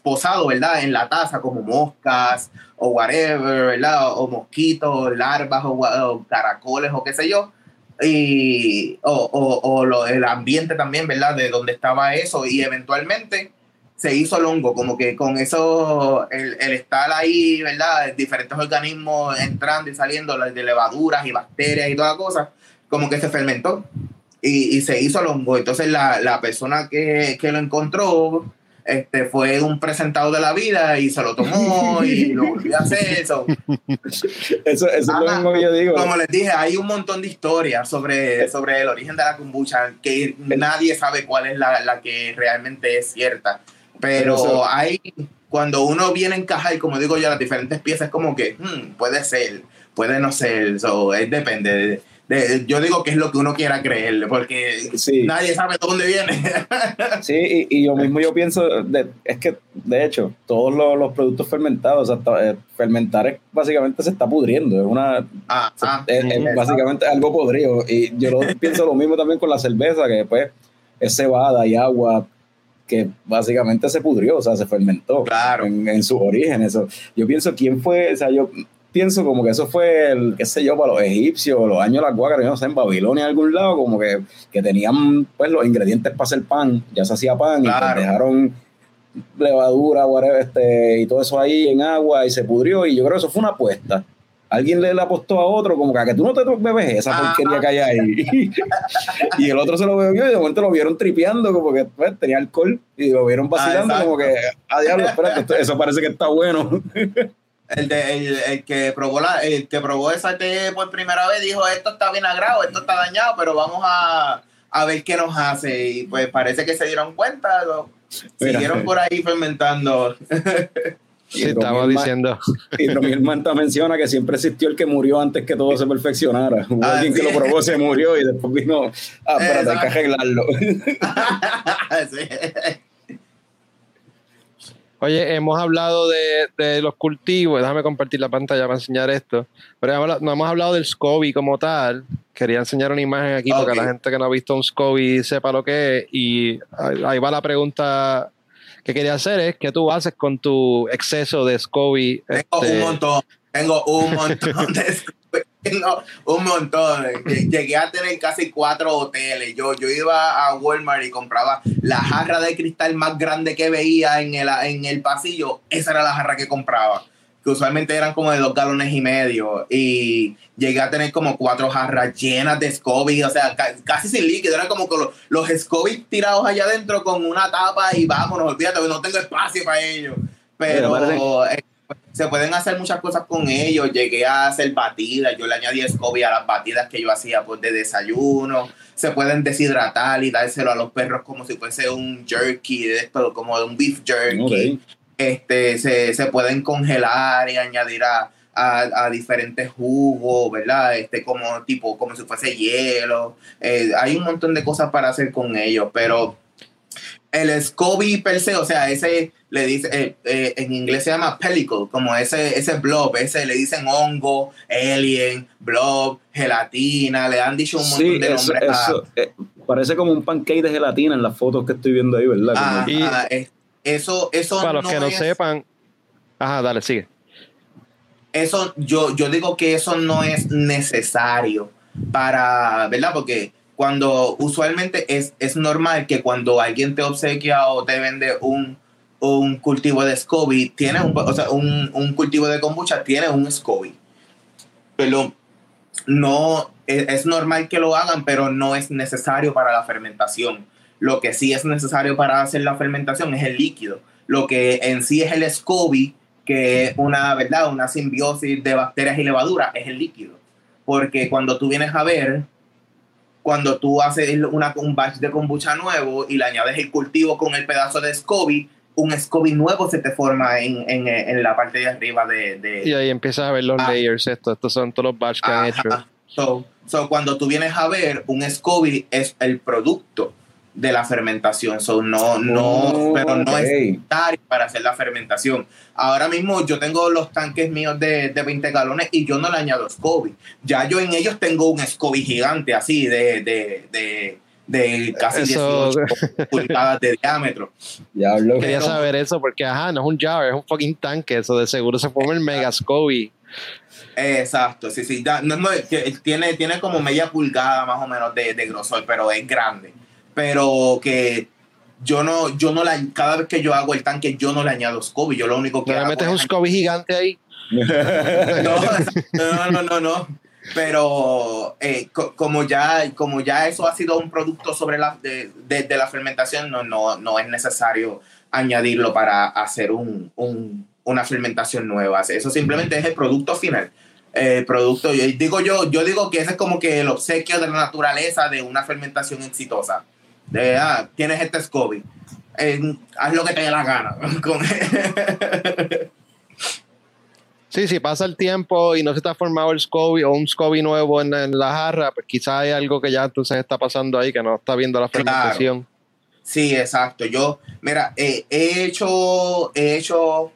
posado, ¿verdad? En la taza, como moscas o whatever, ¿verdad? O mosquitos, larvas o, caracoles o qué sé yo. Y, o, o, o lo, el ambiente también, ¿verdad? De donde estaba eso y eventualmente se hizo longo, como que con eso, el, el, estar ahí, ¿verdad? Diferentes organismos entrando y saliendo, de levaduras y bacterias y toda cosa, como que se fermentó y, y se hizo longo. Entonces la, la persona que, que, lo encontró este, fue un presentado de la vida y se lo tomó y lo volvió a hacer. Eso, eso, es lo mismo que yo digo. Como les dije, hay un montón de historias sobre, sobre el origen de la kombucha que nadie sabe cuál es la, la que realmente es cierta. Pero hay, cuando uno viene a encajar, como digo yo, las diferentes piezas, como que hmm, puede ser, puede no ser, so, es, depende. De, yo digo que es lo que uno quiera creer, porque nadie sabe de dónde viene. sí, y, yo mismo yo pienso, es que de hecho, todos los, productos fermentados, eh, fermentar es, básicamente se está pudriendo, es una ah, ah, es, básicamente algo podrido. Y yo lo, pienso lo mismo también con la cerveza, que después es cebada y agua que básicamente se pudrió, o sea, se fermentó claro. en, en su origen. Eso. Yo pienso, ¿quién fue? O sea, yo pienso como que eso fue, el, qué sé yo, para los egipcios, los años de la guácaras, no sé, en Babilonia, en algún lado, como que, que tenían pues los ingredientes para hacer pan, ya se hacía pan y pues, dejaron levadura, whatever, este, y todo eso ahí en agua y se pudrió y yo creo que eso fue una apuesta. Alguien le, apostó a otro como que a que tú no te bebes esa porquería que hay ahí. y el otro se lo bebió y de momento lo vieron tripeando como que pues, tenía alcohol y lo vieron vacilando como que, a diablo, espérate, eso parece que está bueno. El, de, el, que probó la, el que probó esa té por primera vez dijo esto está bien agrado, esto está dañado, pero vamos a, a ver qué nos hace. Y pues parece que se dieron cuenta, siguieron por ahí fermentando. Sí, estaba diciendo. Y mi Manta menciona que siempre existió el que murió antes que todo se perfeccionara. Hubo ah, alguien que lo probó, se murió y después vino, ah, espérate, hay que arreglarlo. sí. Oye, hemos hablado de, los cultivos, déjame compartir la pantalla para enseñar esto, pero no hemos hablado del SCOBY como tal. Quería enseñar una imagen aquí para que la gente que no ha visto un SCOBY sepa lo que es. Y ahí va la pregunta que quería hacer, es ¿qué tú haces con tu exceso de SCOBY? Tengo un este, montón, tengo un montón de tengo un montón. Llegué a tener casi cuatro hoteles. Yo, yo iba a Walmart y compraba la jarra de cristal más grande que veía en el, en el pasillo. Esa era la jarra que compraba. Que usualmente eran como de dos galones y medio. Y llegué a tener como cuatro jarras llenas de SCOBY. O sea, casi sin líquido. Eran como los, los SCOBY tirados allá adentro con una tapa y vámonos. Olvídate, no tengo espacio para ellos. Pero se pueden hacer muchas cosas con ellos. Llegué a hacer batidas, yo le añadí SCOBY a las batidas que yo hacía pues, de desayuno. Se pueden deshidratar y dárselo a los perros como si fuese un jerky, esto, como un beef jerky. Este, se, se, pueden congelar y añadir a, a, diferentes jugos, ¿verdad? Este, como tipo, como si fuese hielo. Eh, hay un montón de cosas para hacer con ellos, pero el SCOBY per se, o sea, ese le dice, eh, eh, en inglés se llama pellicle, como ese, ese blob, ese le dicen hongo, alien, blob, gelatina, le han dicho un montón de nombres. Eso, eh, parece como un pancake de gelatina en las fotos que estoy viendo ahí, ¿verdad? Ah, eso, eso Para los que no sepan, ajá, dale, sigue. Eso, yo, yo digo que eso no es necesario para, ¿verdad? Porque cuando usualmente es, es normal que cuando alguien te obsequia o te vende un un cultivo de SCOBY tiene un, o sea, un, un, cultivo de kombucha tiene un SCOBY. Pero no es, es, normal que lo hagan, pero no es necesario para la fermentación. Lo que sí es necesario para hacer la fermentación es el líquido. Lo que en sí es el SCOBY, que es una, ¿verdad? una simbiosis de bacterias y levadura, es el líquido. Porque cuando tú vienes a ver, cuando tú haces una, un batch de kombucha nuevo y le añades el cultivo con el pedazo de SCOBY, un SCOBY nuevo se te forma en, en, en la parte de arriba de, de, Y ahí empiezas a ver los layers, esto, estos son todos los batch que han hecho. So, so, cuando tú vienes a ver, un SCOBY es el producto de la fermentación. So, no, no, Oh, pero no es necesario para hacer la fermentación. Ahora mismo yo tengo los tanques míos de, de 20 galones y yo no le añado SCOBY. Ya yo en ellos tengo un SCOBY gigante así de, de, de, de casi Eso- 18 pulgadas de diámetro. Diablo. Quería Pero- saber eso porque, ajá, no es un jar, es un fucking tanque. Eso de seguro se forma el Mega Scoby. Exacto, sí, sí. Da- no, no, que tiene, tiene como media pulgada más o menos de, de grosor, pero es grande. Pero que yo no, yo no la, cada vez que yo hago el tanque, yo no le añado SCOBY. Yo lo único que ¿No le metes es un Scoby gigante ahí? no, no, no, no. Pero eh, co- como ya, como ya eso ha sido un producto sobre la de, la fermentación, no, no, no es necesario añadirlo para hacer un, un- una fermentación nueva. Eso simplemente es el producto final. El producto, yo digo yo, yo digo que ese es como que el obsequio de la naturaleza de una fermentación exitosa. De ah, tienes este SCOBY. Eh, haz lo que te dé la gana. con- Sí, si pasa el tiempo y no se ha formado el Scoby o un Scoby nuevo en, en la jarra, pues quizás hay algo que ya entonces está pasando ahí que no está viendo la Claro. fermentación. Sí, exacto. Yo, mira, eh, he hecho, he hecho,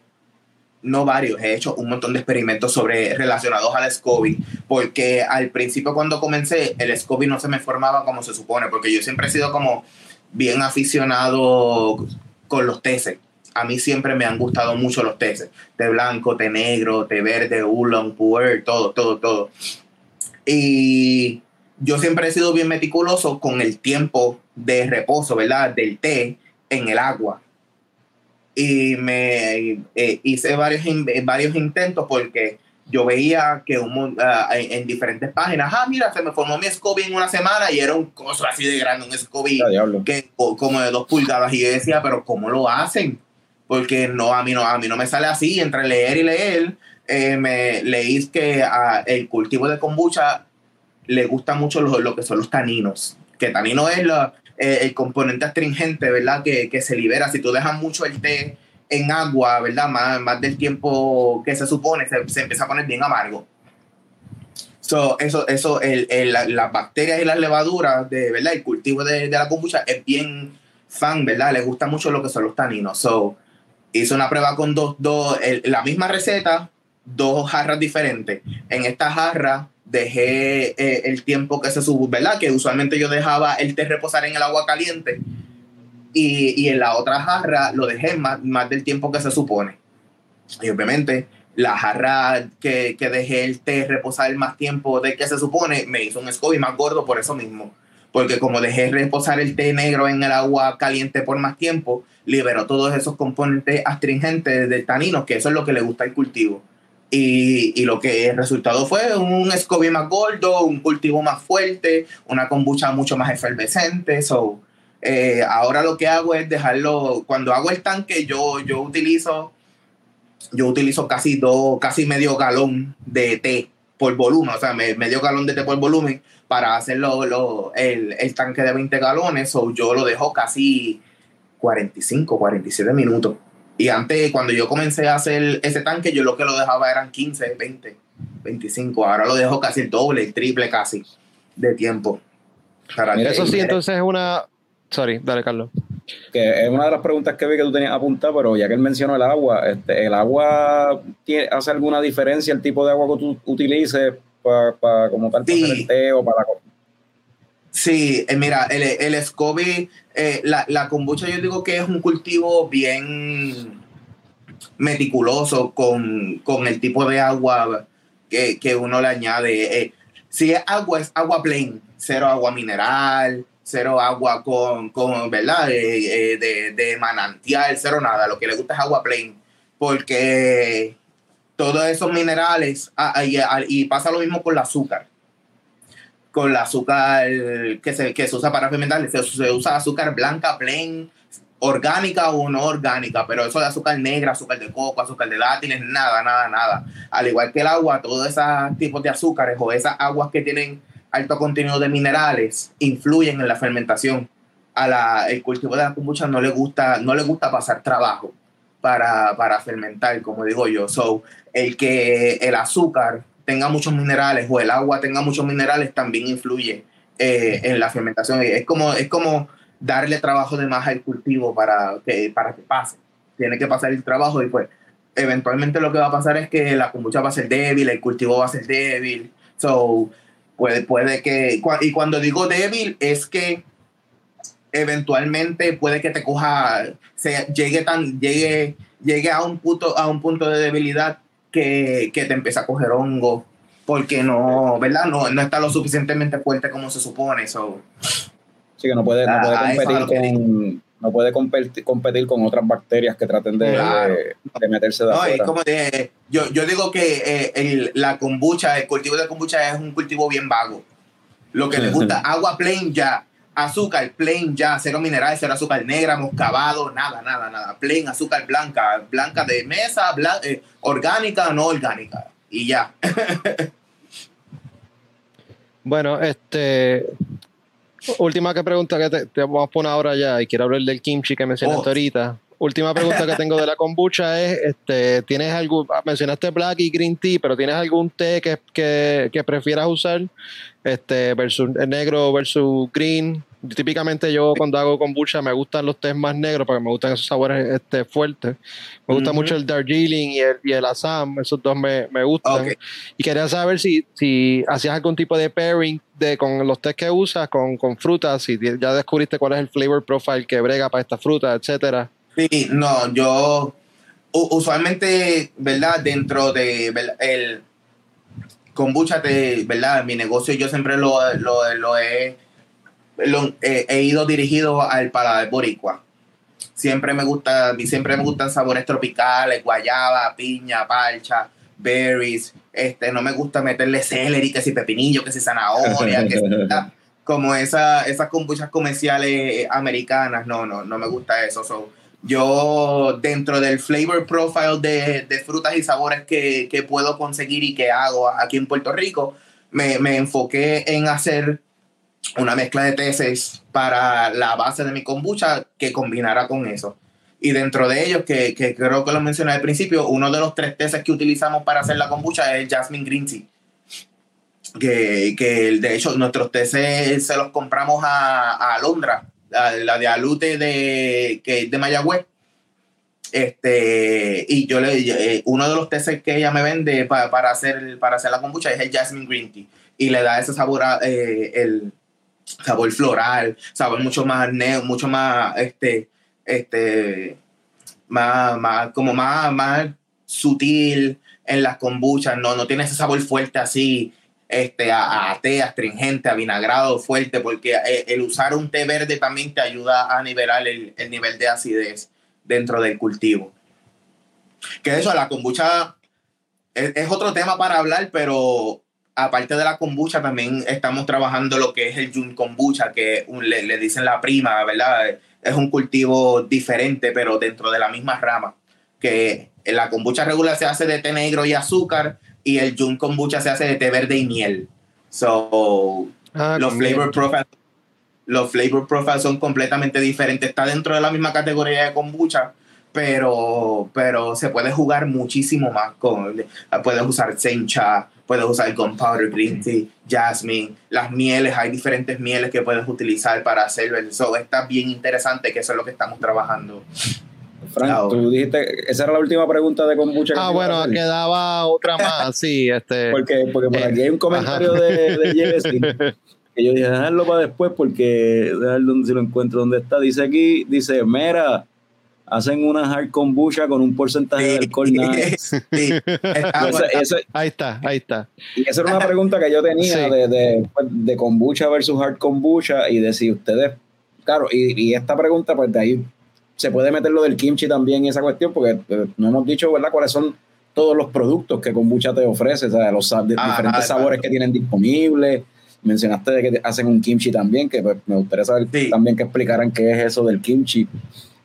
no varios, he hecho un montón de experimentos sobre relacionados al SCOBY, porque al principio cuando comencé, el SCOBY no se me formaba como se supone, porque yo siempre he sido como bien aficionado con los teces. A mí siempre me han gustado mucho los teces, té blanco, té negro, té verde, oolong, puer, todo, todo, todo. Y yo siempre he sido bien meticuloso con el tiempo de reposo, ¿verdad? Del té en el agua. Y me eh, hice varios, varios intentos porque yo veía que un ah, en, en diferentes páginas, ah, mira, se me formó mi SCOBY en una semana y era un coso así de grande, un SCOBY que o- como de dos pulgadas y yo decía, pero ¿cómo lo hacen? Porque no, a mí no, a mí no me sale así, entre leer y leer, eh, me leí que ah, el cultivo de kombucha le gusta mucho lo, lo que son los taninos, que tanino es la- eh, el componente astringente, ¿verdad? Que, que se libera, si tú dejas mucho el té en agua, ¿verdad? Más, más del tiempo que se supone, se, se empieza a poner bien amargo. So, eso, eso, el, el- la- las bacterias y las levaduras, de, ¿verdad? El cultivo de, de la kombucha es bien fan, ¿verdad? Le gusta mucho lo que son los taninos. So, hice una prueba con dos, dos el- la misma receta, dos jarras diferentes. En esta jarra dejé eh, el tiempo que se subió, ¿verdad? Que usualmente yo dejaba el té reposar en el agua caliente. Y, y en la otra jarra lo dejé más, más del tiempo que se supone. Y obviamente la jarra que, que dejé el té reposar más tiempo del que se supone me hizo un SCOBY más gordo por eso mismo. Porque como dejé reposar el té negro en el agua caliente por más tiempo, liberó todos esos componentes astringentes del tanino, que eso es lo que le gusta al cultivo. Y, y lo que el resultado fue un SCOBY más gordo, un cultivo más fuerte, una kombucha mucho más efervescente. So, eh, ahora lo que hago es dejarlo, cuando hago el tanque, yo, yo utilizo yo utilizo casi dos, casi medio galón de té por volumen, o sea, me- medio galón de té por volumen para hacerlo lo- el, el tanque de 20 galones, o yo lo dejo casi 45, 47 minutos. Y antes, cuando yo comencé a hacer ese tanque, yo lo que lo dejaba eran 15, 20, 25. Ahora lo dejo casi el doble, el triple casi de tiempo. Para Mira, que- Eso sí, entonces es una. Sorry, dale, Carlos. Que es una de las preguntas que vi que tú tenías apuntada, pero ya que él mencionó el agua, este, ¿el agua tiene, hace alguna diferencia el tipo de agua que tú utilices para como tal para Sí. hacer el té o para la Sí, eh, mira, el, el SCOBY, eh, la, la kombucha yo digo que es un cultivo bien meticuloso con, con el tipo de agua que, que uno le añade. Eh, si es agua, es agua plain, cero agua mineral, cero agua con, con ¿verdad? De, de manantial, cero nada. Lo que le gusta es agua plain, porque todos esos minerales, ah, ah, y, ah, y pasa lo mismo con el azúcar con el azúcar que se, que se usa para fermentar, se, usa azúcar blanca, plain, orgánica o no orgánica, pero eso de azúcar negra, azúcar de coco, azúcar de dátiles, nada, nada, nada. Al igual que el agua, todos esos tipos de azúcares o esas aguas que tienen alto contenido de minerales influyen en la fermentación. A la, el cultivo de la kombucha no le gusta, no le gusta pasar trabajo para, para fermentar, como digo yo. So, el que el azúcar tenga muchos minerales o el agua tenga muchos minerales también influye eh, en la fermentación. Es como, es como darle trabajo de más al cultivo para que, para que pase. Tiene que pasar el trabajo y pues eventualmente lo que va a pasar es que la kombucha va a ser débil, el cultivo va a ser débil. So, puede, puede que, y cuando digo débil es que eventualmente puede que te coja, se, llegue, tan, llegue, llegue a, un punto, a un punto de debilidad que, que te empieza a coger hongo porque no, ¿verdad? No, no está lo suficientemente fuerte como se supone. So. Sí, que no puede, no puede ah, competir con, no puede competir, competir, con otras bacterias que traten de, de, meterse de no, como yo, yo digo que eh, el, la kombucha, el cultivo de kombucha es un cultivo bien vago. Lo que le gusta, agua plain ya, azúcar plain ya, cero minerales, cero azúcar negra, moscabado, nada, nada, nada. Plain, azúcar blanca, blanca de mesa, eh, orgánica, no orgánica. Y ya. bueno, este. Última que pregunta que te, vamos a poner ahora ya y quiero hablar del kimchi que mencionaste oh. ahorita. Última pregunta que tengo de la kombucha es, este, ¿tienes algún, mencionaste black y green tea, pero ¿tienes algún té que, que, que prefieras usar? Este, versus negro versus green. Típicamente yo cuando hago kombucha me gustan los tés más negros porque me gustan esos sabores este, fuertes. Me gusta mucho el Darjeeling y el, y el Assam, esos dos me, me gustan. Y quería saber si, si hacías algún tipo de pairing de, con los tés que usas, con, con frutas, si ya descubriste cuál es el flavor profile que brega para esta fruta, etcétera. Sí, no, yo usualmente, ¿verdad? Dentro de el kombucha, de, ¿verdad? Mi negocio yo siempre lo, lo, lo he he ido dirigido al paladar boricua. Siempre me gusta, siempre me gustan sabores tropicales, guayaba, piña, parcha, berries. Este, no me gusta meterle celery, que si pepinillo, que si zanahoria, que si, como esa, esas kombuchas comerciales americanas. No, no, no me gusta eso. Yo, dentro del flavor profile de, de frutas y sabores que, que, puedo conseguir y que hago aquí en Puerto Rico, me, me enfoqué en hacer una mezcla de tesis para la base de mi kombucha que combinara con eso. Y dentro de ellos, que, que creo que lo mencioné al principio, uno de los tres tesis que utilizamos para hacer la kombucha es el Jasmine Green Tea. Que, que de hecho nuestros tesis se los compramos a, a Alondra, la, de Alute de, que de Mayagüez. Este, y yo le eh, uno de los tesis que ella me vende para, hacer, para hacer la kombucha es el Jasmine Green Tea. Y le da ese sabor, eh, el, sabor floral, sabor mucho más neo, mucho más, este, este, más, más, como más, más sutil en las kombuchas, no, no tiene ese sabor fuerte así, este, a, a, té astringente, a vinagrado fuerte, porque eh, el, usar un té verde también te ayuda a nivelar el, el, nivel de acidez dentro del cultivo. Que hecho la kombucha es, es otro tema para hablar, pero aparte de la kombucha, también estamos trabajando lo que es el Jun kombucha, que le, dicen la prima, ¿verdad? Es un cultivo diferente, pero dentro de la misma rama. Que la kombucha regular se hace de té negro y azúcar, y el Jun kombucha se hace de té verde y miel. So, ah, los flavor profiles los flavor profiles son completamente diferentes. Está dentro de la misma categoría de kombucha, pero, pero se puede jugar muchísimo más con, puedes usar sencha, puedes usar gunpowder, green tea, jasmine, las mieles, hay diferentes mieles que puedes utilizar para hacerlo. Eso está bien interesante, que eso es lo que estamos trabajando. Frank, tú dijiste, esa era la última pregunta de kombucha. Ah, bueno, quedaba otra más, sí. Este, porque, porque por aquí hay un comentario de, de Jesse, que yo dije, dejarlo para después porque, dejarlo donde si lo encuentro, donde está. Dice aquí, dice, mira, hacen una hard kombucha con un porcentaje de alcohol ahí está, ahí está. Y esa era una pregunta que yo tenía de, de, pues, de, kombucha versus hard kombucha y de si ustedes, claro, y, y, esta pregunta, pues de ahí se puede meter lo del kimchi también y esa cuestión, porque eh, no hemos dicho, ¿verdad?, cuáles son todos los productos que kombucha te ofrece, o sea, los diferentes sabores que tienen disponibles. Mencionaste de que hacen un kimchi también, que pues, me gustaría saber también que explicaran qué es eso del kimchi.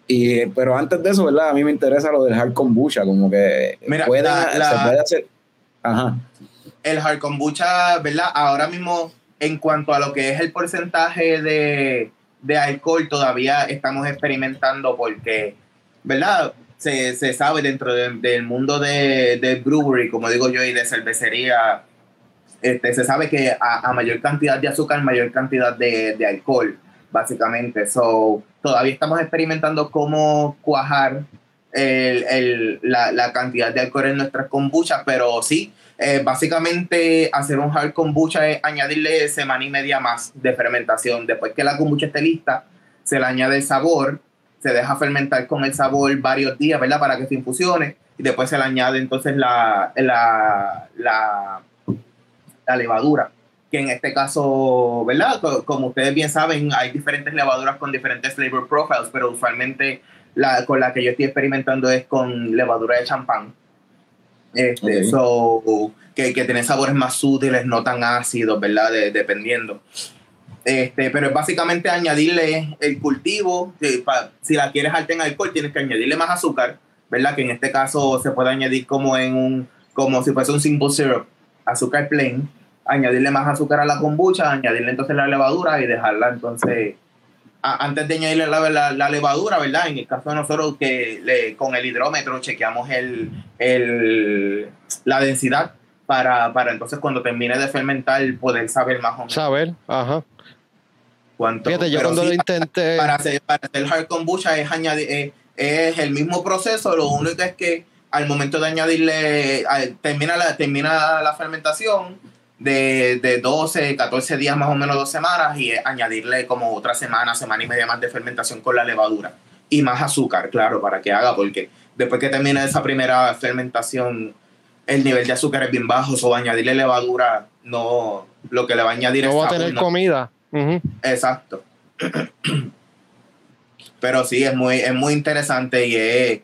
Y, pero antes de eso, ¿verdad? A mí me interesa lo del hard kombucha, como que Mira, se puede hacer. Ajá. El hard kombucha, ¿verdad? Ahora mismo, en cuanto a lo que es el porcentaje de, de alcohol, todavía estamos experimentando porque, ¿verdad? Se, se sabe dentro del mundo de, de, brewery, como digo yo, y de cervecería, Este, se sabe que a, mayor cantidad de azúcar, mayor cantidad de, de alcohol, básicamente. So, todavía estamos experimentando cómo cuajar el, el, la, la, cantidad de alcohol en nuestras kombuchas, pero sí, eh, básicamente hacer un hard kombucha es añadirle semana y media más de fermentación. Después que la kombucha esté lista, se le añade el sabor, se deja fermentar con el sabor varios días, ¿verdad? Para que se infusione y después se le añade entonces la, la, la, la levadura que en este caso, ¿verdad? Como ustedes bien saben, hay diferentes levaduras con diferentes flavor profiles, pero usualmente la, con la que yo estoy experimentando es con levadura de champán. Este, que, que, tiene sabores más sutiles, no tan ácidos, ¿verdad? dependiendo. Este, pero es básicamente añadirle el cultivo. si la quieres alta en alcohol, tienes que añadirle más azúcar, ¿verdad? Que en este caso se puede añadir como en un, como si fuese un simple syrup, azúcar plain, añadirle más azúcar a la kombucha, añadirle entonces la levadura y dejarla entonces antes de añadirle la, la, levadura, ¿verdad? En el caso de nosotros que le, con el hidrómetro chequeamos el, el, la densidad para, para entonces cuando termine de fermentar poder saber más o menos. Saber, ajá. Cuánto, Fíjate, yo cuando lo intenté... Para hacer, para hacer hard kombucha es, añadir, eh, es, el mismo proceso, lo único es que al momento de añadirle, termina, la, termina la fermentación, de, de 12, 14 días más o menos, dos semanas, y añadirle como otra semana, semana y media más de fermentación con la levadura. Y más azúcar, claro, para que haga, porque después que termine esa primera fermentación, el nivel de azúcar es bien bajo, o añadirle levadura, no, lo que le va a añadir no va a tener comida. Exacto. Pero sí, es muy, es muy interesante y es,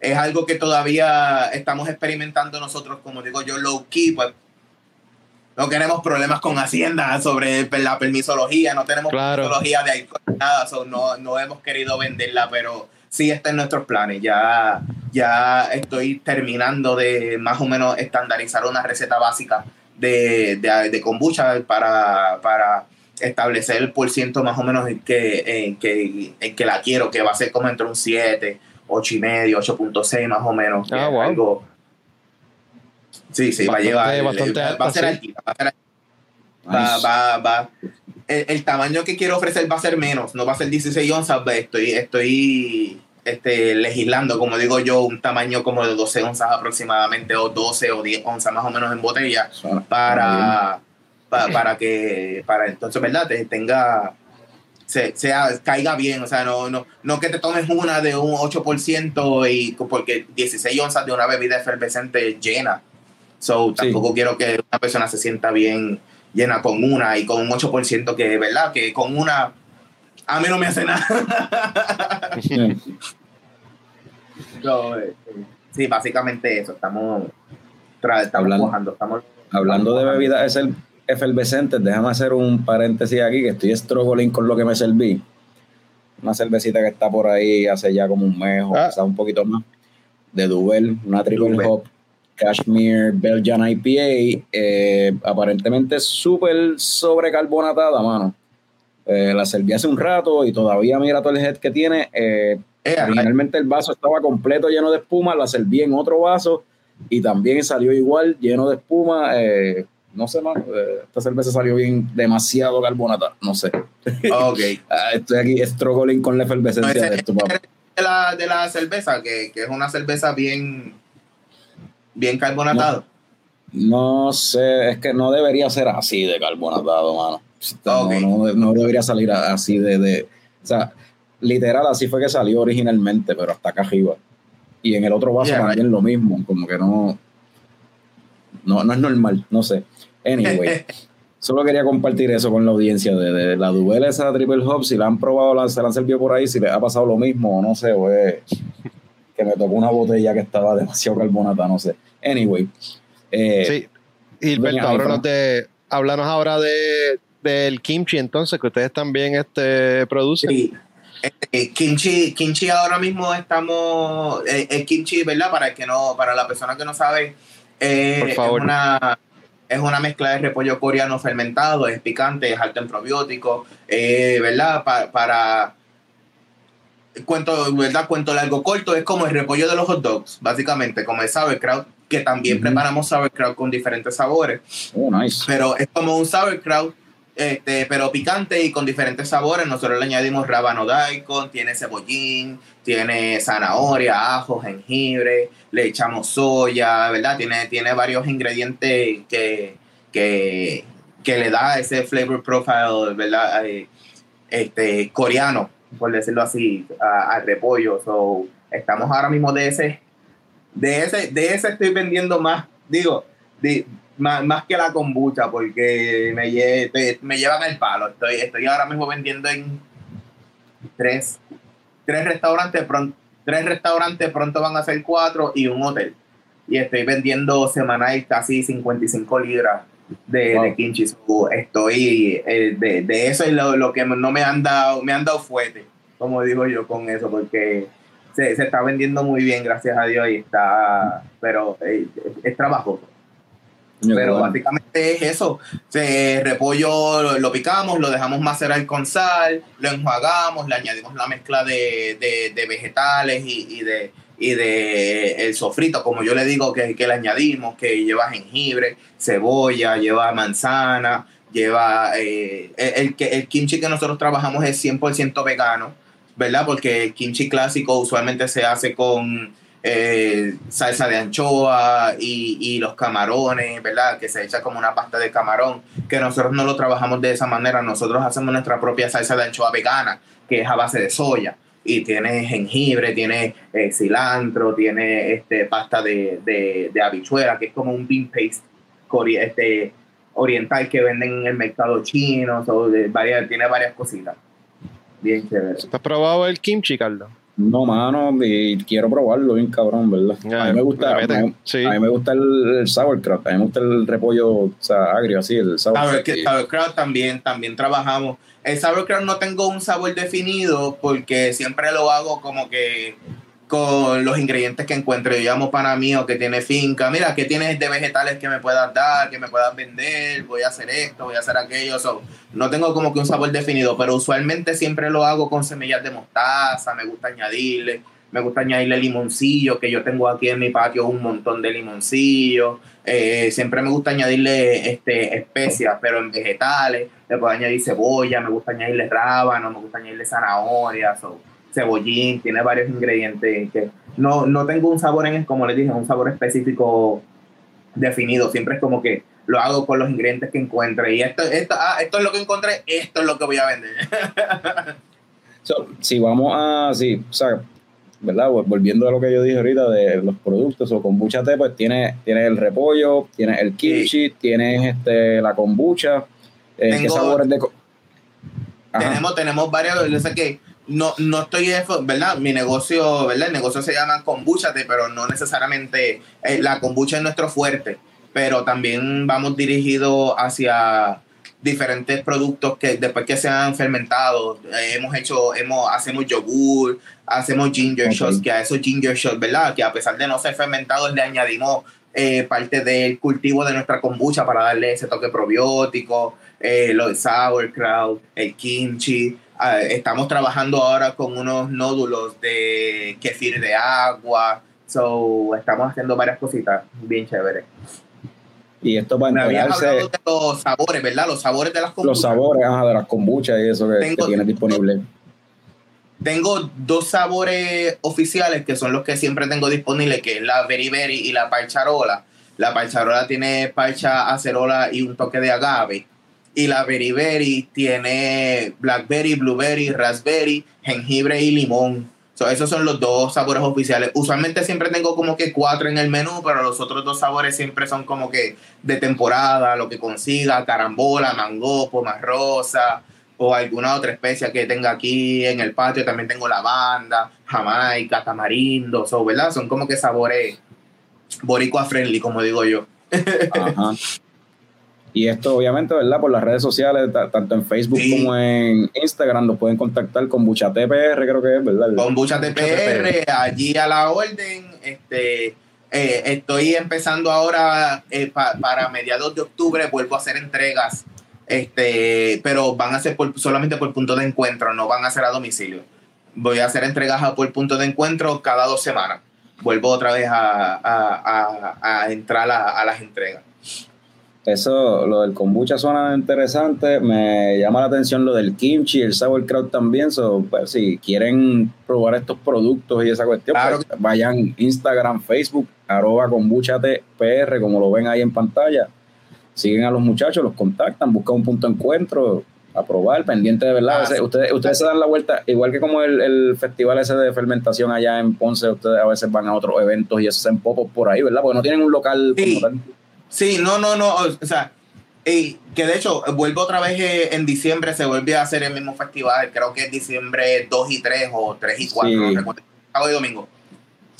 es algo que todavía estamos experimentando nosotros, como digo yo, low key, pues no tenemos problemas con Hacienda sobre la permisología, no tenemos permisología de alcohol, nada, no, no hemos querido venderla, pero sí está en nuestros planes. Ya, ya estoy terminando de más o menos estandarizar una receta básica de, de, kombucha para, para establecer el por ciento más o menos en que, en que, en que la quiero, que va a ser como entre un 7, 8 y medio, 8.6 más o menos. Ah, algo, Sí, sí, va a llevar. Bastante va, a ser altita, va Va, va, El, tamaño que quiero ofrecer va a ser menos, no va a ser 16 onzas. Estoy, estoy este, legislando, como digo yo, un tamaño como de 12 onzas aproximadamente, o 12 o 10 onzas más o menos en botella, para, para, que, para entonces, ¿verdad? Tenga, se, sea, caiga bien, o sea, no, no, no que te tomes una de un 8% y porque 16 onzas de una bebida efervescente llena So, tampoco quiero que una persona se sienta bien llena con una y con un 8% que, ¿verdad? Que con una a mí no me hace nada. Eh, sí, básicamente eso. Estamos, hablando, estamos hablando de bebidas efervescentes, déjame hacer un paréntesis aquí que estoy struggling con lo que me serví. Una cervecita que está por ahí hace ya como un mes o ah. un poquito más. De Duvel, una triple hop Cashmere Belgian IPA, eh, aparentemente súper sobrecarbonatada, mano. Eh, la serví hace un rato y todavía mira todo el head que tiene. Eh, originalmente el vaso estaba completo lleno de espuma, la serví en otro vaso y también salió igual lleno de espuma. no sé, mano, esta cerveza salió bien demasiado carbonatada, no sé. Ok. Ah, estoy aquí struggling con la efervescencia de esto, De la, de la cerveza, que, que es una cerveza bien bien carbonatado. No, sé, es que no debería ser así de carbonatado, mano. No, debería salir así de, de, O sea, literal, así fue que salió originalmente, pero hasta acá arriba. Y en el otro vaso también lo mismo, como que no, no. No es normal, no sé. Anyway. Solo quería compartir eso con la audiencia de, la Duvel esa Triple Hop, si la han probado, se la han servido por ahí, si les ha pasado lo mismo, no sé, o que me tocó una botella que estaba demasiado carbonata, no sé. Anyway. Eh, sí, Gilberto, háblanos, de, háblanos ahora de, del kimchi entonces, que ustedes también este, producen. Sí. Eh, kimchi, kimchi ahora mismo estamos, eh, el kimchi, ¿verdad? Para el que no, para la persona que no sabe, es una es una mezcla de repollo coreano fermentado, es picante, es alto en probióticos, ¿verdad? para cuento, ¿verdad? Cuento largo corto, es como el repollo de los hot dogs, básicamente, como el sauerkraut, que también preparamos sauerkraut con diferentes sabores. Oh, nice. Pero es como un sauerkraut, este, pero picante y con diferentes sabores. Nosotros le añadimos rábano daikon, tiene cebollín, tiene zanahoria, ajo, jengibre, le echamos soya, ¿verdad? Tiene, tiene varios ingredientes que, que, que le da ese flavor profile, ¿verdad? Eh, este, coreano, por decirlo así, al repollo. So, estamos ahora mismo de ese, de ese, de ese estoy vendiendo más, digo, más, que la kombucha, porque me, me llevan el palo. Estoy, estoy ahora mismo vendiendo en tres, tres restaurantes, pronto, tres restaurantes pronto van a ser cuatro y un hotel. Y estoy vendiendo semanal casi 55 libras de, kimchi. estoy eh, de, eso es lo, que no me han dado, me han dado fuerte, como digo yo con eso, porque se, está vendiendo muy bien, gracias a Dios, y está, pero eh, es, trabajoso. pero básicamente es eso. Se, repollo lo, picamos, lo dejamos macerar con sal, lo enjuagamos, le añadimos la mezcla de, vegetales y, de, y de el sofrito, como yo le digo que, que le añadimos, que lleva jengibre, cebolla, lleva manzana, lleva eh, el, el, el kimchi que nosotros trabajamos es 100% vegano, ¿verdad? Porque el kimchi clásico usualmente se hace con eh, salsa de anchoa y, los camarones, ¿verdad? Que se echa como una pasta de camarón, que nosotros no lo trabajamos de esa manera, nosotros hacemos nuestra propia salsa de anchoa vegana, que es a base de soya y tiene jengibre, tiene eh, cilantro, tiene este, pasta de, de, habichuela, que es como un bean paste este, oriental que venden en el mercado chino, varias, tiene varias cositas. Bien chévere. ¿Has probado el kimchi, Carlos? No, mano, y quiero probarlo bien cabrón, ¿verdad? a mí me gusta, a mí, me gusta el, sauerkraut, a mí me gusta el repollo o sea, agrio, así, el sauerkraut. Sauerkraut también, también trabajamos el sauerkraut no tengo un sabor definido porque siempre lo hago como que con los ingredientes que encuentro. Yo llamo para mí o que tiene finca. Mira, ¿qué tienes de vegetales que me puedas dar, que me puedas vender? Voy a hacer esto, voy a hacer aquello. no tengo como que un sabor definido, pero usualmente siempre lo hago con semillas de mostaza. Me gusta añadirle. Me gusta añadirle limoncillo, que yo tengo aquí en mi patio un montón de limoncillo. Eh, siempre me gusta añadirle este, especias, pero en vegetales. Le puedo añadir cebolla, me gusta añadirle rábano, me gusta añadirle zanahoria, cebollín, tiene varios ingredientes que no, no tengo un sabor en, como les dije, un sabor específico definido. Siempre es como que lo hago con los ingredientes que encuentre. Y esto, esto, ah, esto es lo que encontré, esto es lo que voy a vender. si vamos a, sí, o sea, ¿verdad? Volviendo a lo que yo dije ahorita de los productos o kombucha té, pues tiene, tiene el repollo, tiene el kimchi, tiene este, la kombucha. Eh, ¿Qué sabores de.? Tenemos, tenemos varios, yo sé que no, no estoy, ¿verdad? Mi negocio, ¿verdad? El negocio se llama kombucha té, pero no necesariamente eh, la kombucha es nuestro fuerte, pero también vamos dirigidos hacia diferentes productos que después que se han fermentado, eh, hemos hecho, hemos, hacemos yogur, hacemos ginger shots, que a esos ginger shots, ¿verdad? Que a pesar de no ser fermentados, le añadimos eh, parte del cultivo de nuestra kombucha para darle ese toque probiótico, eh, lo de sauerkraut, el kimchi. Ah, estamos trabajando ahora con unos nódulos de kefir de agua. So, estamos haciendo varias cositas bien chéveres. Y esto va a entregarse... de los sabores, ¿verdad? Los sabores de las kombuchas. Los sabores, de las kombuchas y eso que, tienes disponible. Tengo dos sabores oficiales que son los que siempre tengo disponibles, que es la Berry y la Parcharola. La Parcharola tiene parcha acerola y un toque de agave. Y la Berry Berry tiene blackberry, blueberry, raspberry, jengibre y limón esos son los dos sabores oficiales. Usualmente siempre tengo como que cuatro en el menú, pero los otros dos sabores siempre son como que de temporada, lo que consiga, carambola, mango, poma rosa o alguna otra especia que tenga aquí en el patio. También tengo lavanda, jamaica, tamarindo, so, ¿verdad? Son como que sabores boricua friendly, como digo yo. Ajá. Y esto, obviamente, ¿verdad? Por las redes sociales, tanto en Facebook como en Instagram, nos pueden contactar con BuchaTPR, creo que es, ¿verdad? Con BuchaTPR, allí a la orden. Este, eh, estoy empezando ahora eh, para mediados de octubre, vuelvo a hacer entregas, este, pero van a ser solamente por punto de encuentro, no van a ser a domicilio. Voy a hacer entregas por punto de encuentro cada dos semanas. vuelvo otra vez a, a, a, a entrar a, las entregas. Eso, lo del kombucha suena interesante. Me llama la atención lo del kimchi, el sauerkraut también. So, pues, si quieren probar estos productos y esa cuestión, pues, vayan Instagram, Facebook, arroba kombucha PR, como lo ven ahí en pantalla. Siguen a los muchachos, los contactan, buscan un punto de encuentro, a probar, pendiente de verdad. Ah, ustedes, ustedes se dan la vuelta, igual que como el, festival ese de fermentación allá en Ponce, ustedes a veces van a otros eventos y hacen popos por ahí, ¿verdad? Porque no tienen un local sí. como tal. Sí, no, no, no. O sea, y que de hecho, vuelvo otra vez eh, en diciembre, se vuelve a hacer el mismo festival. Creo que es diciembre 2 y 3 o 3 y 4, no recuerdo. Sábado y domingo.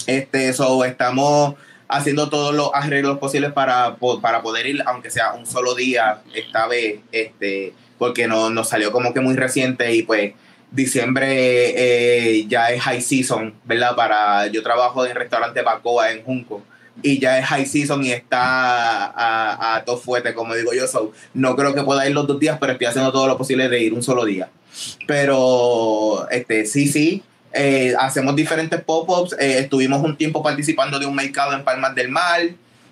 Este, eso estamos haciendo todos los arreglos posibles para, para poder ir, aunque sea un solo día, esta vez, este, porque no, nos salió como que muy reciente y pues diciembre eh, ya es high season, ¿verdad? Para, yo trabajo en el restaurante Bacoa en Junco y ya es high season y está a, a todo fuerte, como digo yo. So, no creo que pueda ir los dos días, pero estoy haciendo todo lo posible de ir un solo día. Pero este, sí, sí, eh, hacemos diferentes pop-ups. Eh, estuvimos un tiempo participando de un mercado en Palmas del Mar.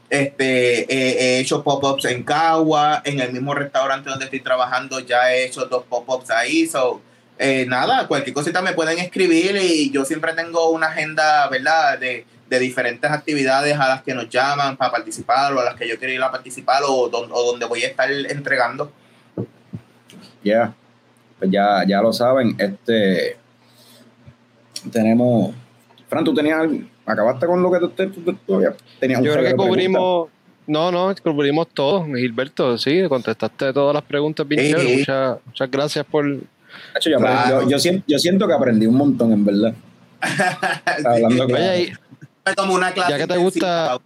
Este, he hecho pop-ups en Cagua, en el mismo restaurante donde estoy trabajando ya he hecho dos pop-ups ahí. So, eh, nada, cualquier cosita me pueden escribir y yo siempre tengo una agenda, ¿verdad? De, de diferentes actividades a las que nos llaman para participar o a las que yo quiero ir a participar o, donde voy a estar entregando. Ya, pues ya, ya lo saben, este tenemos, Fran, tú tenías algo, acabaste con lo que tú, todavía tenías Yo creo que cubrimos, no, no, cubrimos todo, Gilberto, sí, contestaste todas las preguntas bien muchas, muchas gracias por... Yo, yo, siento, yo siento que aprendí un montón, en verdad. Hablando una clase. Ya que te gusta,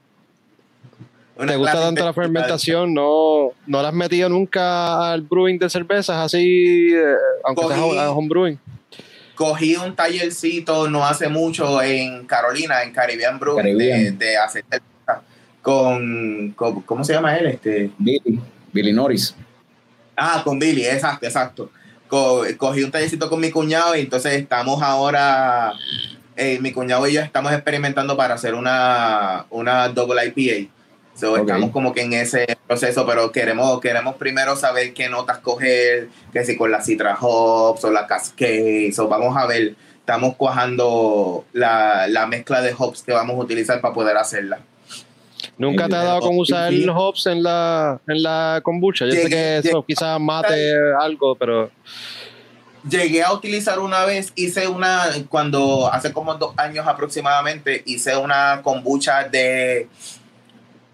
te gusta tanto la fermentación, no, no la has metido nunca al brewing de cervezas así, eh, aunque cogí, a homebrewing. Cogí un tallercito no hace mucho en Carolina, en Caribbean Brewing, De, hacer cerveza con, ¿cómo se llama él? Este Billy, Billy Norris. Ah, con Billy, exacto, exacto. cogí un tallercito con mi cuñado y entonces estamos ahora eh, mi cuñado y yo estamos experimentando para hacer una, una double IPA. Estamos como que en ese proceso, pero queremos, queremos primero saber qué notas coger, que si con la Citra Hops o la Cascade. So, vamos a ver, estamos cuajando la, la mezcla de hops que vamos a utilizar para poder hacerla. ¿Nunca te ha dado con usar el hops en la, en la kombucha? Yo sé que eso quizás mate algo, pero llegué a utilizar una vez, hice una, cuando hace como dos años aproximadamente, hice una kombucha de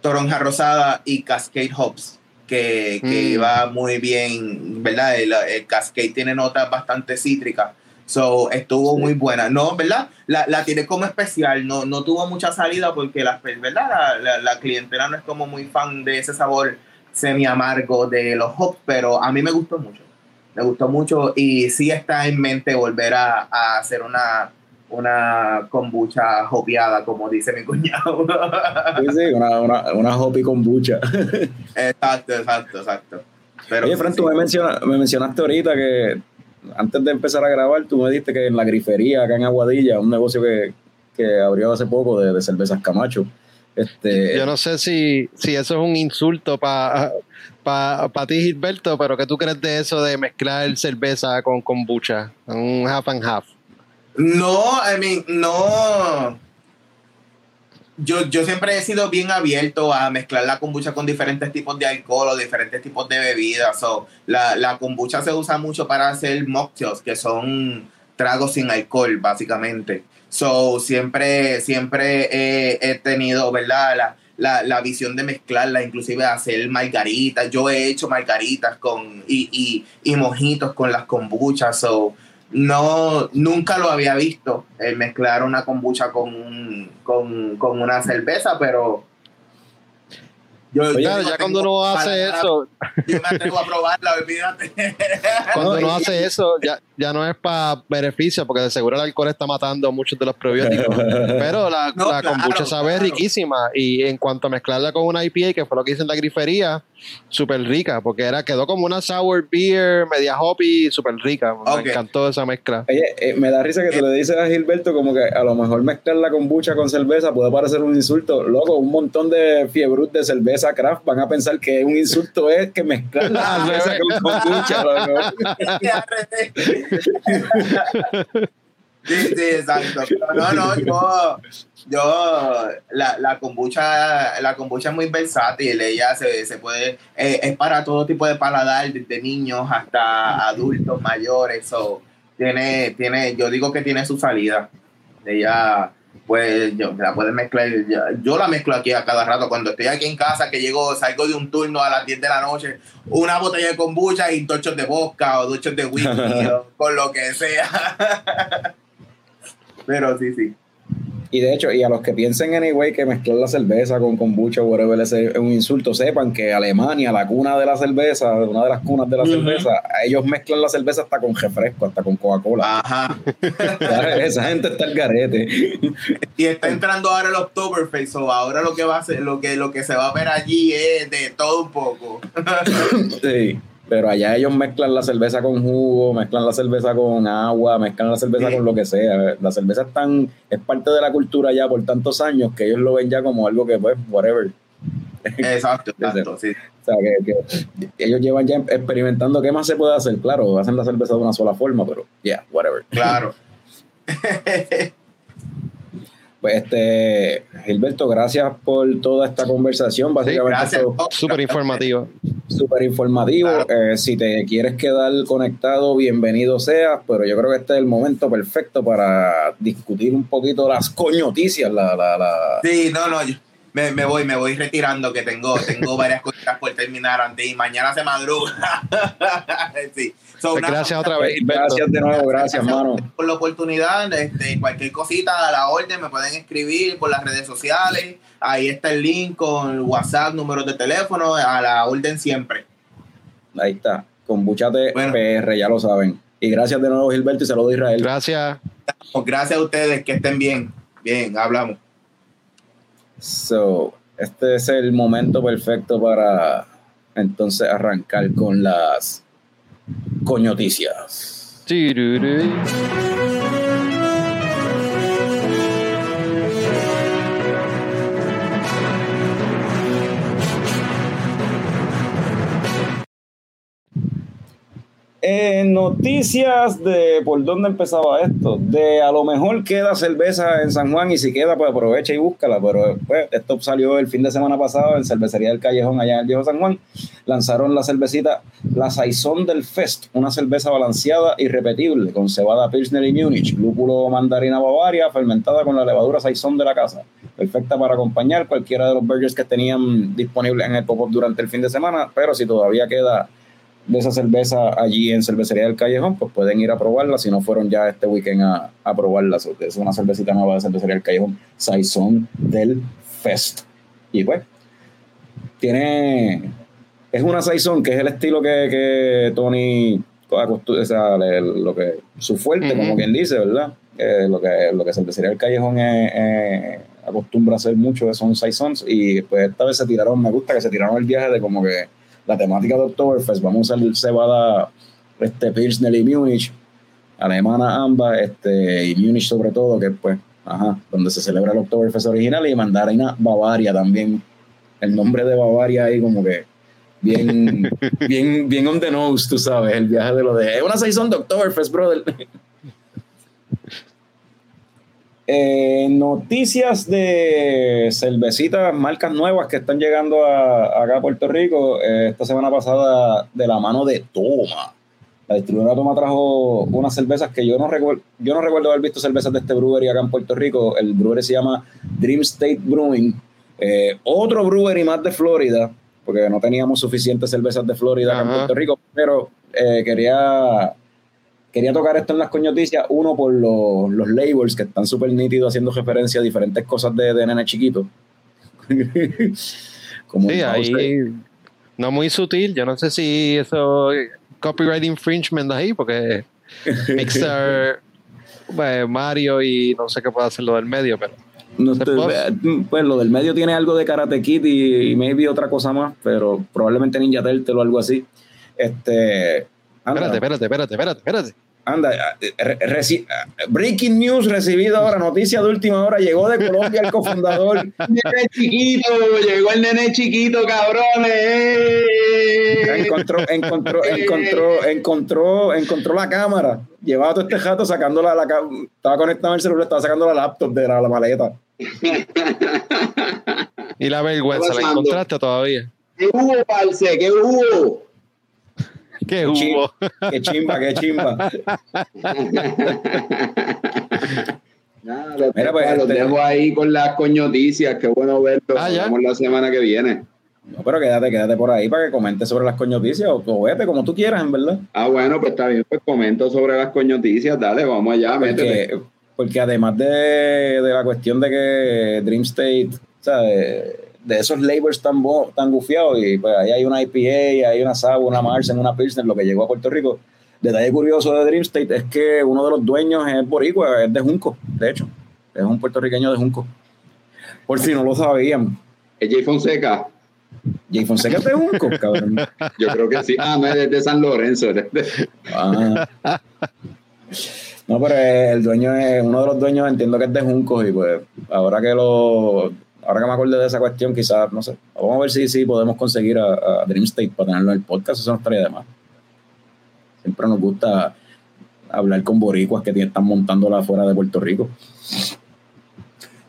toronja rosada y Cascade Hops, que, que mm. iba muy bien, ¿verdad? El, Cascade tiene notas bastante cítricas. So, estuvo muy buena. No, ¿verdad? La, la tiene como especial. No, no tuvo mucha salida porque la, ¿verdad? La, la, clientela no es como muy fan de ese sabor semi amargo de los hops, pero a mí me gustó mucho me gustó mucho y sí está en mente volver a, hacer una, una kombucha hopiada, como dice mi cuñado. Sí, sí, una, una, una hopi kombucha. Exacto, exacto, exacto. Pero, Oye, Fran, tú me, me mencionaste ahorita que antes de empezar a grabar, tú me dijiste que en la grifería acá en Aguadilla, un negocio que, que abrió hace poco de, de cervezas Camacho, este, Yo no sé si, si eso es un insulto para pa, ti, Gilberto, pero ¿qué tú crees de eso de mezclar cerveza con kombucha? Un half and half. No, I mean, no. Yo, yo siempre he sido bien abierto a mezclar la kombucha con diferentes tipos de alcohol o diferentes tipos de bebidas. la, la kombucha se usa mucho para hacer mocktails, que son tragos sin alcohol, básicamente. So, siempre, siempre he, tenido, ¿verdad? La, la, visión de mezclarla, inclusive hacer margaritas. Yo he hecho margaritas con, y, y, mojitos con las kombuchas. So, no, nunca lo había visto, el mezclar una kombucha con, con, con una cerveza, pero yo, ya cuando uno hace eso. Yo me atrevo a probarla, olvídate. Cuando uno hace eso, ya, ya no es para beneficio, porque de seguro el alcohol está matando muchos de los probióticos. Pero la, No, la claro, kombucha sabe claro. riquísima. Y en cuanto a mezclarla con una IPA, que fue lo que hice en la grifería, súper rica, porque era, quedó como una sour beer, media hoppy, súper rica. Me encantó esa mezcla. Oye, eh, me da risa que tú le dices a Gilberto como que a lo mejor mezclar la kombucha con cerveza puede parecer un insulto. Loco, un montón de fiebrut de cerveza craft van a pensar que un insulto es que mezclar la cerveza con kombucha. Sí, sí, exacto. No, no, yo, yo la, la kombucha, la kombucha es muy versátil, ella se, se puede, eh, es para todo tipo de paladar, desde niños hasta adultos mayores, so, tiene, tiene, yo digo que tiene su salida. Ella, pues, yo la puedes mezclar, yo, yo la mezclo aquí a cada rato, cuando estoy aquí en casa, que llego, salgo de un turno a las 10 de la noche, una botella de kombucha y dos shots de vodka o dos shots de whisky, o con lo que sea. Pero sí, sí. Y de hecho, y a los que piensen anyway que mezclar la cerveza con kombucha o whatever es un insulto, sepan que Alemania, la cuna de la cerveza, una de las cunas de la cerveza, ellos mezclan la cerveza hasta con refresco, hasta con Coca-Cola. Ajá. Esa gente está al garete. Y está entrando ahora el Oktoberfest, so ahora lo que va a ser, lo que, lo que se va a ver allí es de todo un poco. Sí, pero allá ellos mezclan la cerveza con jugo, mezclan la cerveza con agua, mezclan la cerveza Sí. con lo que sea. La cerveza es, tan, es parte de la cultura ya por tantos años que ellos lo ven ya como algo que, pues, whatever. Exacto, exacto, sí. O sea, que, que ellos llevan ya experimentando qué más se puede hacer. Claro, hacen la cerveza de una sola forma, pero, yeah, whatever. Claro. Pues, este, Gilberto, gracias por toda esta conversación. Básicamente, Gracias. esto- Súper informativo. súper informativo. Claro. Eh, si te quieres quedar conectado, bienvenido seas, pero yo creo que este es el momento perfecto para discutir un poquito las coñoticias. La, la, la... Sí, no, no, yo me, me voy, me voy retirando que tengo, tengo varias cosas por terminar antes y mañana se madruga. sí. So, Pues nada, gracias otra vez. Gracias de nuevo, gracias, mano. por la oportunidad. Este, cualquier cosita a la orden me pueden escribir por las redes sociales. Ahí está el link con WhatsApp, números de teléfono, a la orden siempre. Ahí está, con Buchate Bueno. PR, ya lo saben. Y gracias de nuevo, Gilberto, y saludos a Israel. Gracias. Gracias a ustedes, que estén bien. Bien, hablamos. So, este es el momento perfecto para entonces arrancar con las coñoticias. Eh, noticias de por dónde empezaba esto. De a lo mejor queda cerveza en San Juan y si queda, pues aprovecha y búscala. Pero pues, esto salió el fin de semana pasado en Cervecería del Callejón, allá en el Viejo San Juan. Lanzaron la cervecita La Saison del Fest, una cerveza balanceada y repetible con cebada Pilsner y Múnich, lúpulo mandarina Bavaria, fermentada con la levadura Saison de la casa. Perfecta para acompañar cualquiera de los burgers que tenían disponibles en el pop-up durante el fin de semana. Pero si todavía queda de esa cerveza allí en Cervecería del Callejón, pues pueden ir a probarla si no fueron ya este weekend a, a probarla. Es una cervecita nueva de Cervecería del Callejón, Saison del Fest. Y pues, tiene. Es una Saison que es el estilo que, que Tony. O sea, le- lo que, su fuerte, Ujú. como quien dice, ¿verdad? Eh, lo, que, lo que Cervecería del Callejón es- es- acostumbra a hacer mucho son Saisons. Y pues esta vez se tiraron, me gusta que se tiraron el viaje de como que la temática de Oktoberfest, vamos a usar cebada este, Pilsner y Múnich, alemana ambas, este, y Múnich sobre todo, que pues, ajá, donde se celebra el Oktoberfest original, y mandarina Bavaria también. El nombre de Bavaria ahí como que bien, bien, bien on the nose, tú sabes, el viaje de lo de, es una saison de Oktoberfest, brother. Eh, noticias de cervecitas, marcas nuevas que están llegando a, acá a Puerto Rico. Eh, esta semana pasada, de la mano de Toma. La distribuidora Toma trajo unas cervezas que yo no recuerdo, yo no recuerdo haber visto cervezas de este brewery acá en Puerto Rico. El brewery se llama Dream State Brewing. Eh, otro brewery más de Florida, porque no teníamos suficientes cervezas de Florida acá en. Puerto Rico, pero quería quería tocar esto en las coñoticias, uno por los, los labels que están súper nítidos haciendo referencia a diferentes cosas de, de nene chiquito. Como Sí, ahí no muy sutil. Yo no sé si eso copyright infringement ahí, porque Mixer, pues, Mario y no sé qué puede hacer lo del medio, pero. Pues lo del medio tiene algo de Karate Kid y, y maybe otra cosa más, pero probablemente Ninja Turtle o algo así. Este. Espérate, espérate, espérate, espérate, espérate. anda, eh, re- reci- eh, breaking news recibido ahora, noticia de última hora, llegó de Colombia el cofundador. Nene chiquito, llegó el nene chiquito, cabrones. ¡eh! encontró, encontró, encontró, encontró, encontró la cámara. Llevaba todo este jato sacándola, la, ca- estaba conectado al celular, estaba sacando la laptop de la, la maleta. Y la vergüenza, ¿la encontraste todavía? ¿Qué hubo, parce? ¿Qué hubo? ¿Qué hubo? Qué chimba, qué chimba. Nada, los, Mira, pues, dejo, los este- dejo ahí con las coñoticias. Qué bueno verlos. Ah, Nos ya. vemos la semana que viene. No, pero quédate, quédate por ahí para que comentes sobre las coñoticias o, o vete como tú quieras, en verdad. Ah, bueno, pues está bien. Pues comento sobre las coñoticias. Dale, vamos allá, métete. Porque, porque además de, de la cuestión de que Dream State, o sea, de, esos labels tan, tan gufiados, y pues ahí hay una IPA, hay una Sabo, una Marsen, una Pilsner, lo que llegó a Puerto Rico. Detalle curioso de Dream State es que uno de los dueños es boricua, es de Junco, de hecho. Es un puertorriqueño de Junco. Por si no lo sabían. ¿Es Jay Fonseca? Jay Fonseca es de Junco, cabrón. Yo creo que sí. Ah, no, es de San Lorenzo. Ah. No, pero el dueño es, uno de los dueños entiendo que es de Juncos y pues ahora que lo, ahora que me acordé de esa cuestión, quizás, no sé, vamos a ver si, si podemos conseguir a, a Dream State para tenerlo en el podcast, eso no estaría de más. Siempre nos gusta hablar con boricuas que están montándola afuera de Puerto Rico.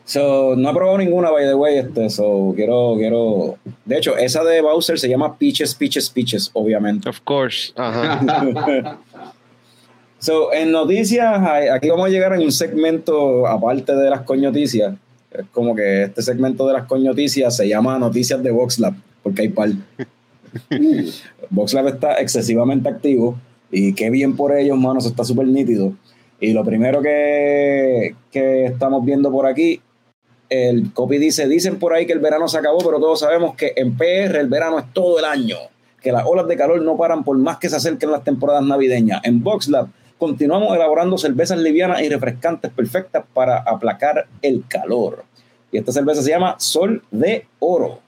So, no he probado ninguna, by the way, este, so, quiero, quiero, de hecho, esa de Bowser se llama Peaches, Peaches, Peaches, obviamente. Of course. Ajá. So, en noticias, aquí vamos a llegar en un segmento aparte de las coñoticias. Es como que este segmento de las coñoticias se llama Noticias de VoxLab, porque hay par. VoxLab está excesivamente activo y qué bien por ellos, mano, eso está súper nítido. Y lo primero que, que estamos viendo por aquí, el copy dice, dicen por ahí que el verano se acabó, pero todos sabemos que en PR el verano es todo el año, que las olas de calor no paran por más que se acerquen las temporadas navideñas. En VoxLab continuamos elaborando cervezas livianas y refrescantes perfectas para aplacar el calor. Y esta cerveza se llama Sol de Oro.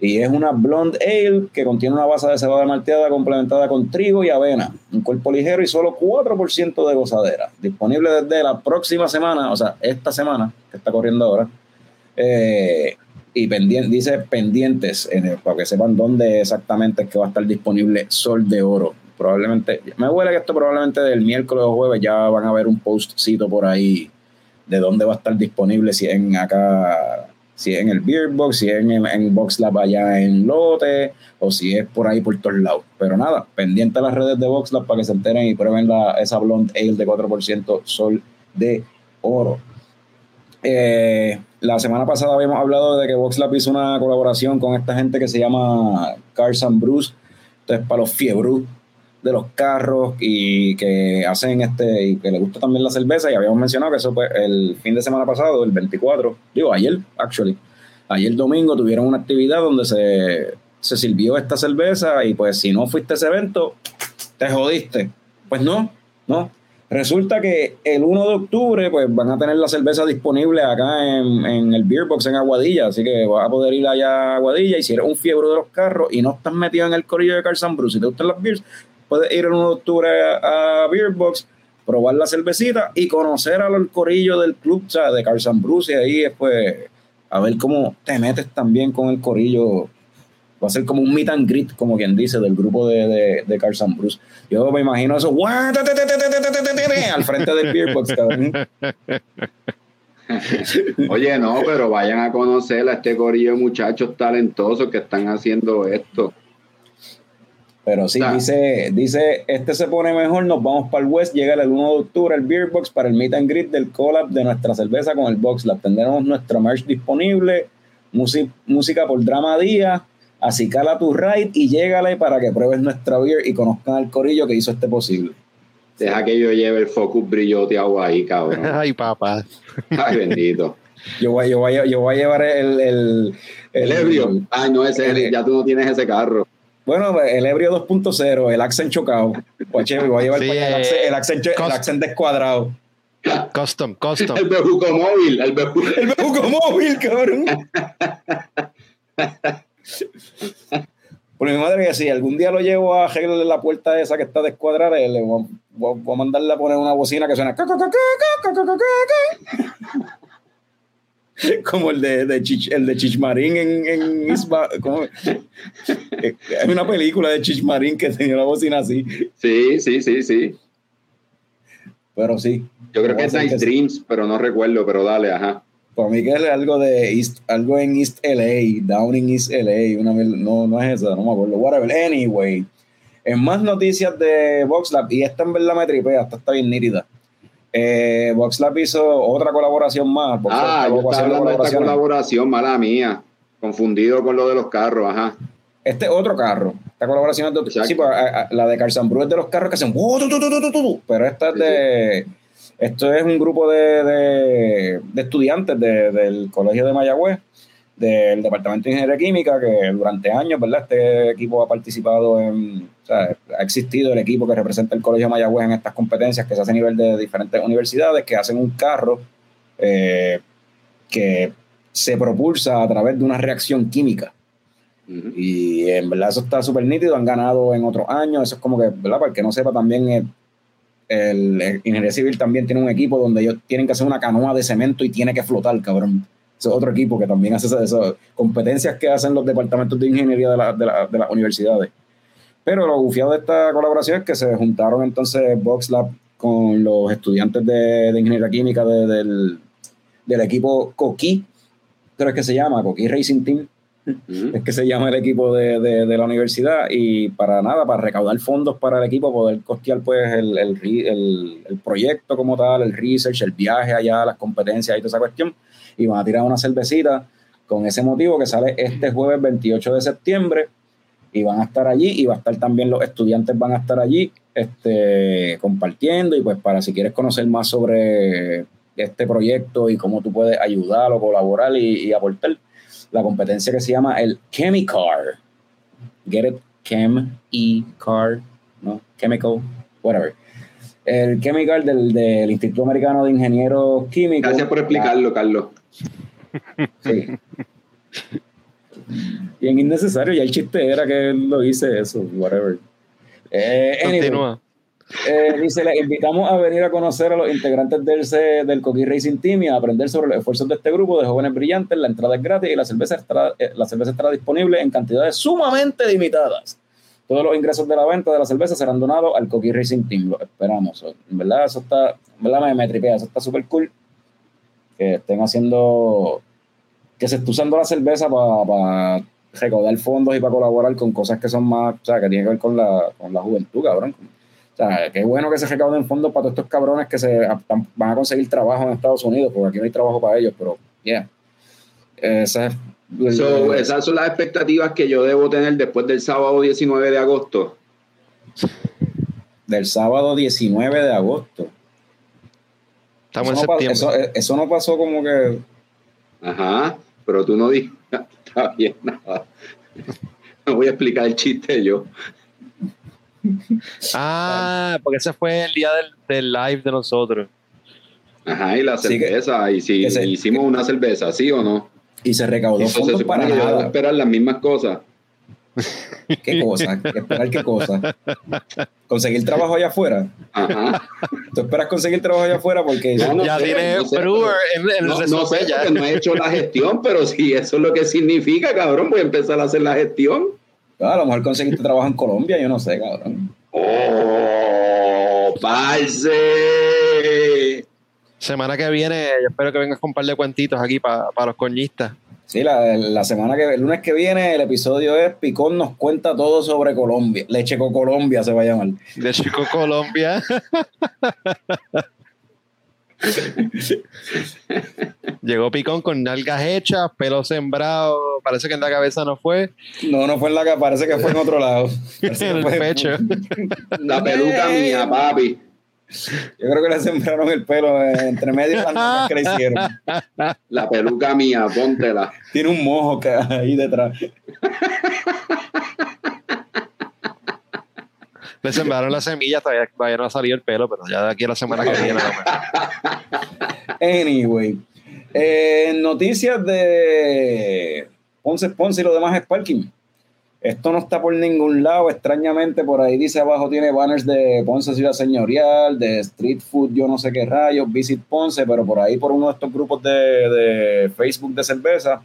Y es una blonde ale que contiene una base de cebada malteada complementada con trigo y avena. Un cuerpo ligero y solo 4% de gozadera. Disponible desde la próxima semana, o sea, esta semana que está corriendo ahora. Eh, y pendien- dice pendientes para que sepan dónde exactamente es que va a estar disponible Sol de Oro. Probablemente, me huele que esto probablemente del miércoles o jueves ya van a ver un postcito por ahí de dónde va a estar disponible, si en acá, si en el Beer si es en, en Box Lab allá en Lote, o si es por ahí por todos lados. Pero nada, pendiente a las redes de Box Lab para que se enteren y prueben la, esa Blonde Ale de 4% Sol de Oro. Eh, la semana pasada habíamos hablado de que VoxLab hizo una colaboración con esta gente que se llama Cars and Bruce. Entonces, para los fiebros de los carros y que hacen este y que les gusta también la cerveza. Y habíamos mencionado que eso fue el fin de semana pasado, el 24, digo ayer, actually. Ayer domingo tuvieron una actividad donde se, se sirvió esta cerveza y pues si no fuiste a ese evento, te jodiste. Pues no, no. Resulta que el 1 de octubre pues van a tener la cerveza disponible acá en, en el Beer Box en Aguadilla, así que vas a poder ir allá a Aguadilla y si eres un fiebre de los carros y no estás metido en el corillo de Carson Bruce, si te gustan las beers, puedes ir en un octubre a, Beerbox, probar la cervecita y conocer al corillo del club, de Carl Bruce, y ahí después a ver cómo te metes también con el corillo. Va a ser como un meet and greet, como quien dice, del grupo de, de, Carl Bruce. Yo me imagino eso, al frente del Beerbox, cabrón. Oye, no, pero vayan a conocer a este corillo de muchachos talentosos que están haciendo esto. Pero sí, dice, dice, este se pone mejor, nos vamos para el West, llega el 1 de octubre el Beer Box para el meet and greet del collab de nuestra cerveza con el Box Lab. Tendremos nuestra merch disponible, musi- música por Drama Día, así cala tu ride y llégale para que pruebes nuestra beer y conozcan al corillo que hizo este posible. Deja que yo lleve el focus brilloteado ahí, cabrón. Ay, papá. Ay, bendito. Yo voy, yo voy, a- yo voy a llevar el... El, El ebrio. Ay, no, ese, el- ya tú no tienes ese carro. Bueno, el ebrio 2.0, el accent chocado. Oye, me voy a llevar Sí, para allá el, eh, accent, el, accent, el cost- accent descuadrado. Custom, custom. El bejuco móvil, el bejuco. El bejuco móvil, cabrón. Por mi madre que si algún día lo llevo a arreglarle la puerta esa que está descuadrada, le voy a, voy a- voy a mandarle a poner una bocina que suena como el de, de Chich- el de Chichmarín en, en. Eh, Hay una película de Chichmarín que tenía una bocina así, Sí, sí, sí, sí. pero sí. Yo creo que es sí. Dreams, pero no recuerdo, pero dale, ajá. Para mí que es algo de East, algo en East LA, Downing East LA, una, no, no es esa, no me acuerdo, whatever. Anyway, en más noticias de VoxLab, y esta en verdad me tripea, esta está bien nítida. Eh, VoxLab hizo otra colaboración más. VoxLab Ah, yo estaba hablando de esta colaboración, mala mía. Confundido con lo de los carros, ajá. Este es otro carro. Esta colaboración es de, Exacto. sí, pues, a- a- la de Carson Brew es de los carros que hacen pero esta es de esto es un grupo de, de- de estudiantes de- del colegio de Mayagüez del departamento de ingeniería química que durante años verdad este equipo ha participado en o sea, ha existido el equipo que representa el colegio Mayagüez en estas competencias que se hace a nivel de diferentes universidades que hacen un carro eh, que se propulsa a través de una reacción química y en verdad eso está súper nítido, han ganado en otros años, eso es como que, ¿verdad? Para el que no sepa también, eh, el, el Ingeniería Civil también tiene un equipo donde ellos tienen que hacer una canoa de cemento y tiene que flotar, cabrón. Es otro equipo que también hace esas competencias que hacen los departamentos de ingeniería de, la- de, la- de las universidades. Pero lo gufiado de esta colaboración es que se juntaron entonces VoxLab con los estudiantes de, de ingeniería química de- del, del equipo Coqui, creo que se llama, Coqui Racing Team, Es que se llama el equipo de, de- la universidad y para nada, para recaudar fondos para el equipo, poder costear pues el, el- el proyecto como tal, el research, el viaje allá, las competencias y toda esa cuestión, y van a tirar una cervecita con ese motivo que sale este jueves 28 de septiembre y van a estar allí y va a estar también los estudiantes van a estar allí este, compartiendo y pues para si quieres conocer más sobre este proyecto y cómo tú puedes ayudar o colaborar y, y aportar, la competencia que se llama el Chemicar. Get it? Chem, E, car, ¿no? Chemical, whatever. El Chemical del, del Instituto Americano de Ingenieros Químicos. Gracias por explicarlo, Carlos. Sí. Bien innecesario, ya el chiste era que lo hice eso, whatever. Eh, anyway, Continúa. Eh, dice, le invitamos a venir a conocer a los integrantes del, del Coqui Racing Team y a aprender sobre los esfuerzos de este grupo de jóvenes brillantes. La entrada es gratis y la cerveza estará, eh, la cerveza estará disponible en cantidades sumamente limitadas. Todos los ingresos de la venta de la cerveza serán donados al Coqui Racing Team. Lo esperamos. En verdad, eso está, en verdad me, me tripea, eso está súper cool. Que estén haciendo, que se esté usando la cerveza para recaudar fondos y para colaborar con cosas que son más, o sea, que tienen que ver con la, con la juventud, cabrón. O sea, qué bueno que se recauden fondos para todos estos cabrones que se van a conseguir trabajo en Estados Unidos, porque aquí no hay trabajo para ellos, pero, yeah. Esa es. So, esas son las expectativas que yo debo tener después del sábado 19 de agosto. Del sábado 19 de agosto. Estamos eso, en no septiembre. eso, eso no pasó como que. Ajá, pero tú no dices. Está bien, nada. No voy a explicar el chiste yo. Ah, porque ese fue el día del, del live de nosotros. Ajá, y la Sí, que- cerveza. y si que se- hicimos una cerveza, ¿sí o no? Y se recaudó Eso se fondos supone para que yo nada. esperar las mismas cosas. ¿Qué cosa? ¿Qué esperar qué cosa? ¿Conseguir trabajo allá afuera? Ajá. ¿Tú esperas conseguir trabajo allá afuera? Porque No, no ya sé, tiene no sé, Brewer en, en el No, sé, ya. porque no he hecho la gestión, pero si eso es lo que significa, cabrón, voy a empezar a hacer la gestión. Ah, a lo mejor conseguiste trabajo en Colombia, yo no sé, cabrón. ¡Oh, parce! Semana que viene, yo espero que vengas con un par de cuentitos aquí para los coñistas. Sí, la, la semana que el lunes que viene el episodio es Picón nos cuenta todo sobre Colombia. Leche con Colombia se va a llamar. De Chico Colombia. Llegó Picón con nalgas hechas, pelo sembrado. Parece que en la cabeza no fue. No, no fue en la que parece que fue en otro lado. En el fue- pecho. La peluca mía, papi. Yo creo que le sembraron el pelo eh, entre medio las nalgas que le hicieron. La peluca mía, póntela. Tiene un mojo que hay ahí detrás. Le sembraron las semillas, todavía, todavía no ha el pelo, pero ya de aquí a la semana que viene. Anyway, eh, noticias de Ponce Ponce y lo demás es parking. Esto no está por ningún lado, extrañamente por ahí dice abajo tiene banners de Ponce Ciudad Señorial, de Street Food, yo no sé qué rayos, Visit Ponce, pero por ahí por uno de estos grupos de, de Facebook de cerveza,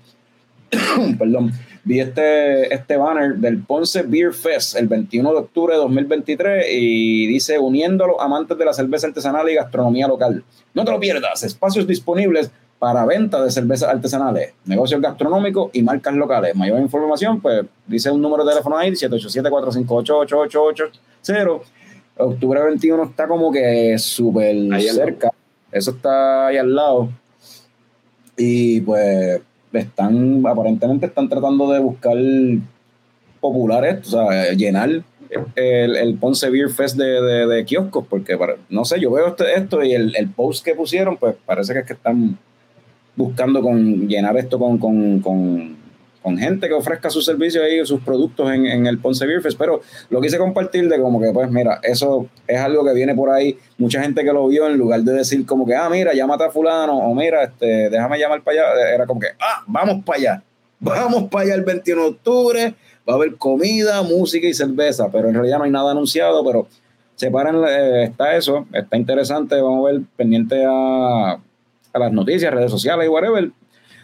perdón, vi este, este banner del Ponce Beer Fest el 21 de octubre de 2023 y dice uniendo a los amantes de la cerveza artesanal y gastronomía local. No te lo pierdas, espacios disponibles para venta de cervezas artesanales, negocios gastronómicos y marcas locales. Mayor información, pues dice un número de teléfono ahí, 787-458-8880. Octubre 21 está como que súper cerca. Eso está ahí al lado. Y pues están, aparentemente están tratando de buscar popular esto, o sea, llenar el, el Ponce Beer Fest de, de, de kioscos, porque para- no sé, yo veo este- esto y el, el post que pusieron, pues parece que es que están buscando con llenar esto con, con, con gente que ofrezca sus servicios ahí, sus productos en, en el Ponce Beer Fest, pero lo quise compartir de como que, pues mira, eso es algo que viene por ahí, mucha gente que lo vio, en lugar de decir como que, ah, mira, llámate a fulano, o mira, este, déjame llamar para allá, era como que, ah, vamos para allá, vamos para allá el 21 de octubre, va a haber comida, música y cerveza, pero en realidad no hay nada anunciado, pero separan, eh, está eso, está interesante, vamos a ver, pendiente a, a las noticias, redes sociales y whatever,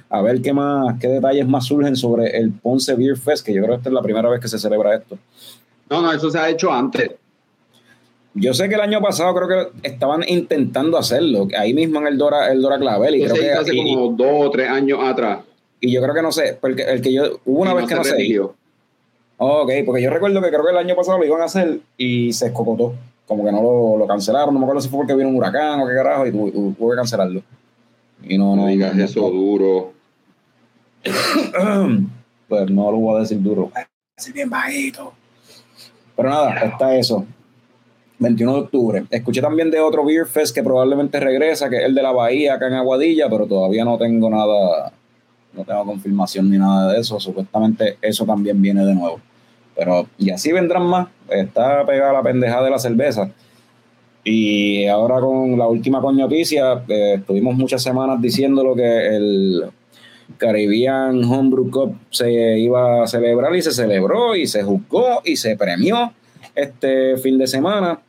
a ver qué más, qué detalles más surgen sobre el Ponce Beer Fest, que yo creo que esta es la primera vez que se celebra esto. No, no, eso se ha hecho antes. Yo sé que el año pasado creo que estaban intentando hacerlo, ahí mismo en el Dora, el Dora Clavel, y creo que hace y- como dos o tres años atrás. y yo creo que no sé, porque el que yo hubo una Y vez que no sé. Ok, porque yo recuerdo que creo que el año pasado lo iban a hacer y se escocotó. Como que no lo, lo cancelaron, no me acuerdo si fue porque vino un huracán o qué carajo y tuvo que cancelarlo. Y no, No no, digas no, eso duro. pues no lo voy a decir duro. Voy a decir bien bajito. Pero nada, está eso. 21 de octubre. Escuché también de otro Beer Fest que probablemente regresa, que es el de la Bahía acá en Aguadilla, pero todavía no tengo nada, no tengo confirmación ni nada de eso. Supuestamente eso también viene de nuevo. Pero, y así vendrán más. Está pegada la pendejada de la cerveza. Y ahora con la última coña noticia, eh, estuvimos muchas semanas diciendo lo que el Caribbean Homebrew Cup se iba a celebrar y se celebró y se juzgó y se premió este fin de semana.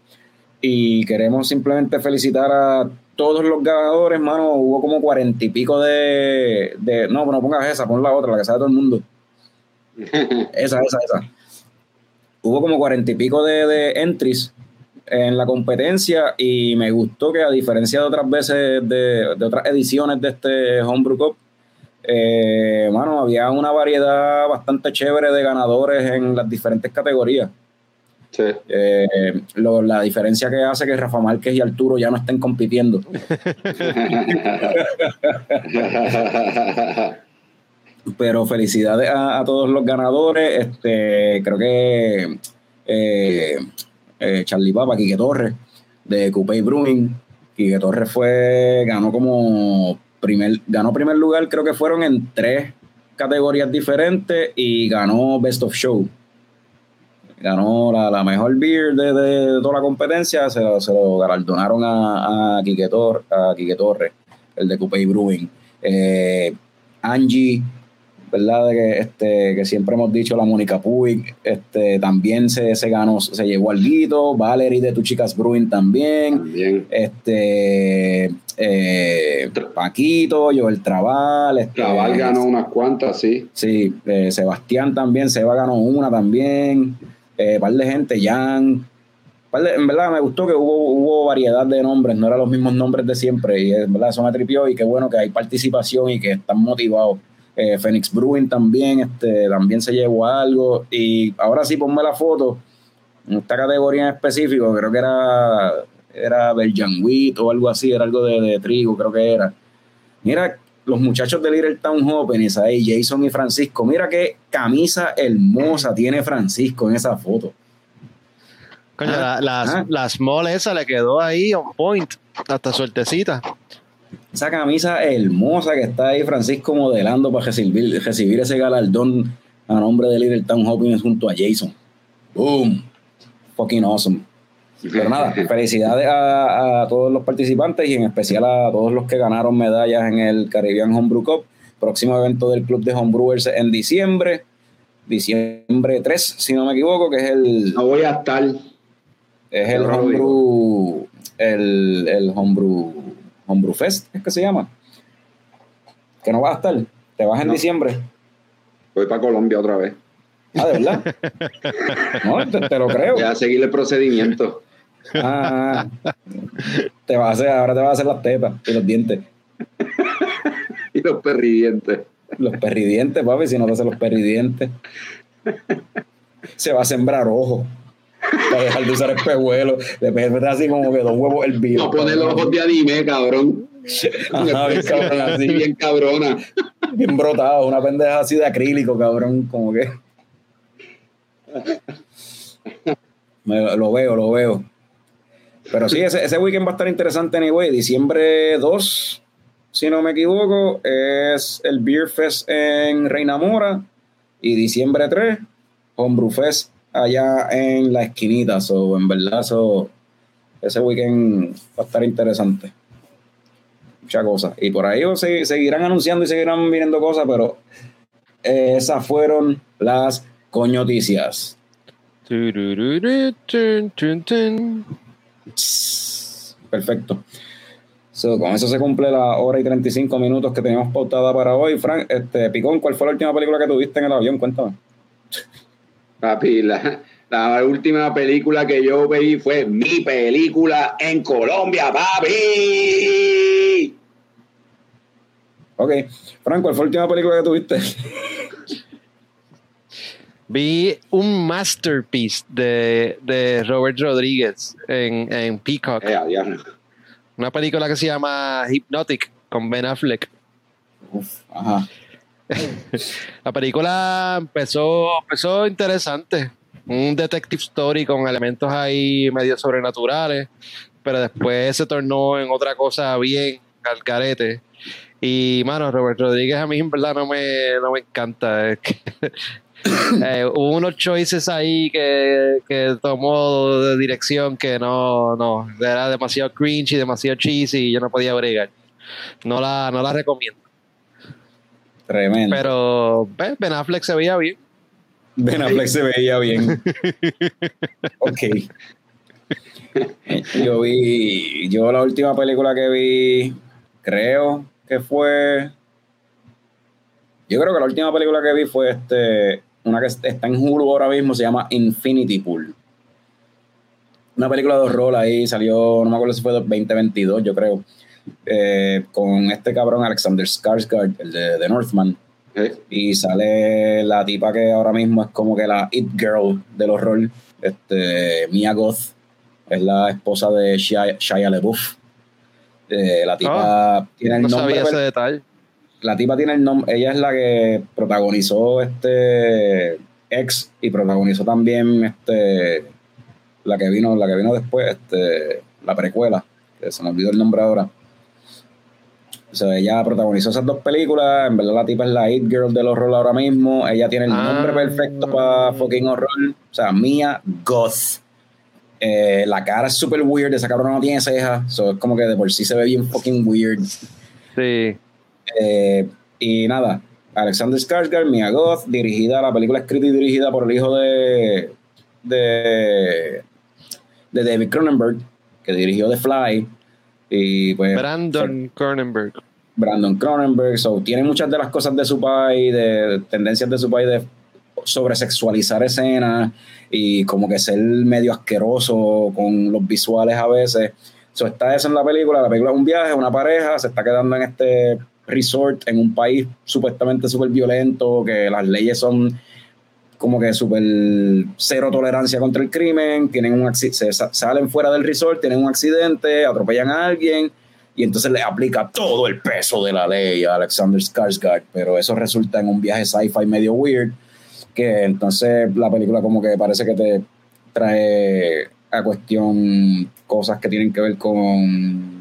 Y queremos simplemente felicitar a todos los ganadores, mano. Hubo como cuarenta y pico de, de. No, no pongas esa, pon la otra, la que sabe todo el mundo. Esa, esa, esa. Hubo como cuarenta y pico de, de entries en la competencia y me gustó que a diferencia de otras veces, de, de otras ediciones de este Homebrew Cup, eh, mano, había una variedad bastante chévere de ganadores en las diferentes categorías. Sí. Eh, lo- la diferencia que hace que Rafa Márquez y Arturo ya no estén compitiendo. Pero felicidades a, a todos los ganadores. Este, creo que eh, eh, Charlie Papa, Quique Torres, de Coupé Brewing. Quique Torres fue, ganó como primer, ganó primer lugar, creo que fueron en tres categorías diferentes y ganó Best of Show. Ganó la, la mejor beer de, de toda la competencia, se, lo- se lo galardonaron a, a, Quique Tor- a Quique Torres, el de Coupé Brewing. Eh, Angie, ¿verdad? De que, este, que siempre hemos dicho, la Mónica Puig, este, también se, se ganó, se llevó al guito, Valerie de Tu Chicas Brewing también, También. este, eh, Paquito, Joel Trabal, este, Cabal ganó unas cuantas, sí. Sí, eh, Sebastián también, Seba ganó una también, eh, par de gente, Jan. par de- en verdad me gustó que hubo, hubo variedad de nombres, no eran los mismos nombres de siempre, y en verdad eso me tripió y qué bueno que hay participación y que están motivados. Eh, Phoenix Brewing también, este, también se llevó algo. Y ahora sí, ponme la foto. En esta categoría en específico, creo que era, era Belgian Wheat o algo así, era algo de, de trigo, creo que era. Mira, los muchachos de Little Town Open, ahí, Jason y Francisco, mira qué camisa hermosa tiene Francisco en esa foto. Coño, la, Ah. la small esa le quedó ahí on point, hasta suertecita. Esa camisa hermosa que está ahí Francisco modelando para recibir, recibir ese galardón a nombre de Little Town Open junto a Jason. Boom. fucking awesome. Pero nada, felicidades a, a, todos los participantes y en especial a todos los que ganaron medallas en el Caribbean Homebrew Cup. Próximo evento del Club de Homebrewers en diciembre, diciembre 3, si no me equivoco, que es el. No voy a estar. Es el Homebrew. El, el Homebrew. Homebrew Fest, es que se llama. Que no va a estar. Te vas en diciembre. Voy para Colombia otra vez. Ah, ¿de verdad? no, te, lo creo. Voy a seguir el procedimiento. Ah, te va a hacer, ahora te vas a hacer las tetas y los dientes. y los perridientes. Los perridientes, papi, si no te hacen los perridientes. Se va a sembrar ojo. Para dejar de usar espejuelos. Después así como que dos huevos el vivo. No poner los ojos de anime, cabrón. Ajá, bien cabrón, así. Bien cabrona. Bien brotado, una pendeja así de acrílico, cabrón, como que. Me, lo veo, lo veo. Pero sí, ese, ese weekend va a estar interesante anyway. Diciembre 2, si no me equivoco, es el Beer Fest en Reina Mora. Y diciembre 3, Homebrew Fest allá en la esquinita. So, en verdad, ese weekend va a estar interesante. Muchas cosas. Y por ahí se, seguirán anunciando y seguirán viniendo cosas, pero esas fueron las coñoticias. Perfecto. con eso se cumple la hora y 35 minutos que teníamos pautada para hoy. Frank, este, Picón, ¿cuál fue la última película que tuviste en el avión? Cuéntame. Papi, la, la última película que yo vi fue mi película en Colombia, papi. Ok. Frank, ¿cuál fue la última película que tuviste? Vi un masterpiece de, de Robert Rodríguez en, en Peacock. Eh, Una película que se llama Hypnotic con Ben Affleck. Uf, ajá. La película empezó, empezó interesante. Un detective story con elementos ahí medio sobrenaturales, pero después se tornó en otra cosa bien al carete. Y, mano, Robert Rodríguez a mí en verdad no me, no me encanta. Eh, hubo unos choices ahí que, que, tomó de dirección que no, no, era demasiado cringe y demasiado cheesy y yo no podía bregar. No la, no la recomiendo. Tremendo. Pero Ben Affleck se veía bien. Ben Affleck se veía bien. ok. Yo vi, yo la última película que vi, creo que fue yo creo que la última película que vi fue este una que está en Hulu ahora mismo, se llama Infinity Pool. Una película de horror ahí, salió, no me acuerdo si fue 2022, yo creo, eh, con este cabrón Alexander Skarsgård, el de, de Northman. Y sale la tipa que ahora mismo es como que la It Girl del horror, este, Mia Goth, es la esposa de Shia, Shia LaBeouf. Eh, la tipa ah, tiene el no nombre. Sabía ese detalle la tipa tiene el nombre, ella es la que protagonizó este ex y protagonizó también este la que vino, la que vino después, este, la precuela, que se me olvidó el nombre ahora. O sea, ella protagonizó esas dos películas. En verdad, la tipa es la It Girl del horror ahora mismo. Ella tiene el nombre perfecto para fucking horror. O sea, Mia Goth. Eh, la cara es súper weird. Esa cabrona no tiene cejas. So, es como que de por sí se ve bien fucking weird. Sí. Eh, y nada, Alexander Skarsgård, Mia Goth, dirigida, la película escrita y dirigida por el hijo de, de, de David Cronenberg, que dirigió The Fly. Y pues, Brandon Cronenberg. Brandon Cronenberg, so, tiene muchas de las cosas de su país, de tendencias de su país de sobresexualizar escenas y como que ser medio asqueroso con los visuales a veces. So, está eso en la película, la película es un viaje, una pareja, se está quedando en este resort en un país supuestamente súper violento, que las leyes son como que súper cero tolerancia contra el crimen, tienen un se salen fuera del resort, tienen un accidente, atropellan a alguien y entonces le aplica todo el peso de la ley a Alexander Skarsgård, pero eso resulta en un viaje sci-fi medio weird, que entonces la película como que parece que te trae a cuestión cosas que tienen que ver con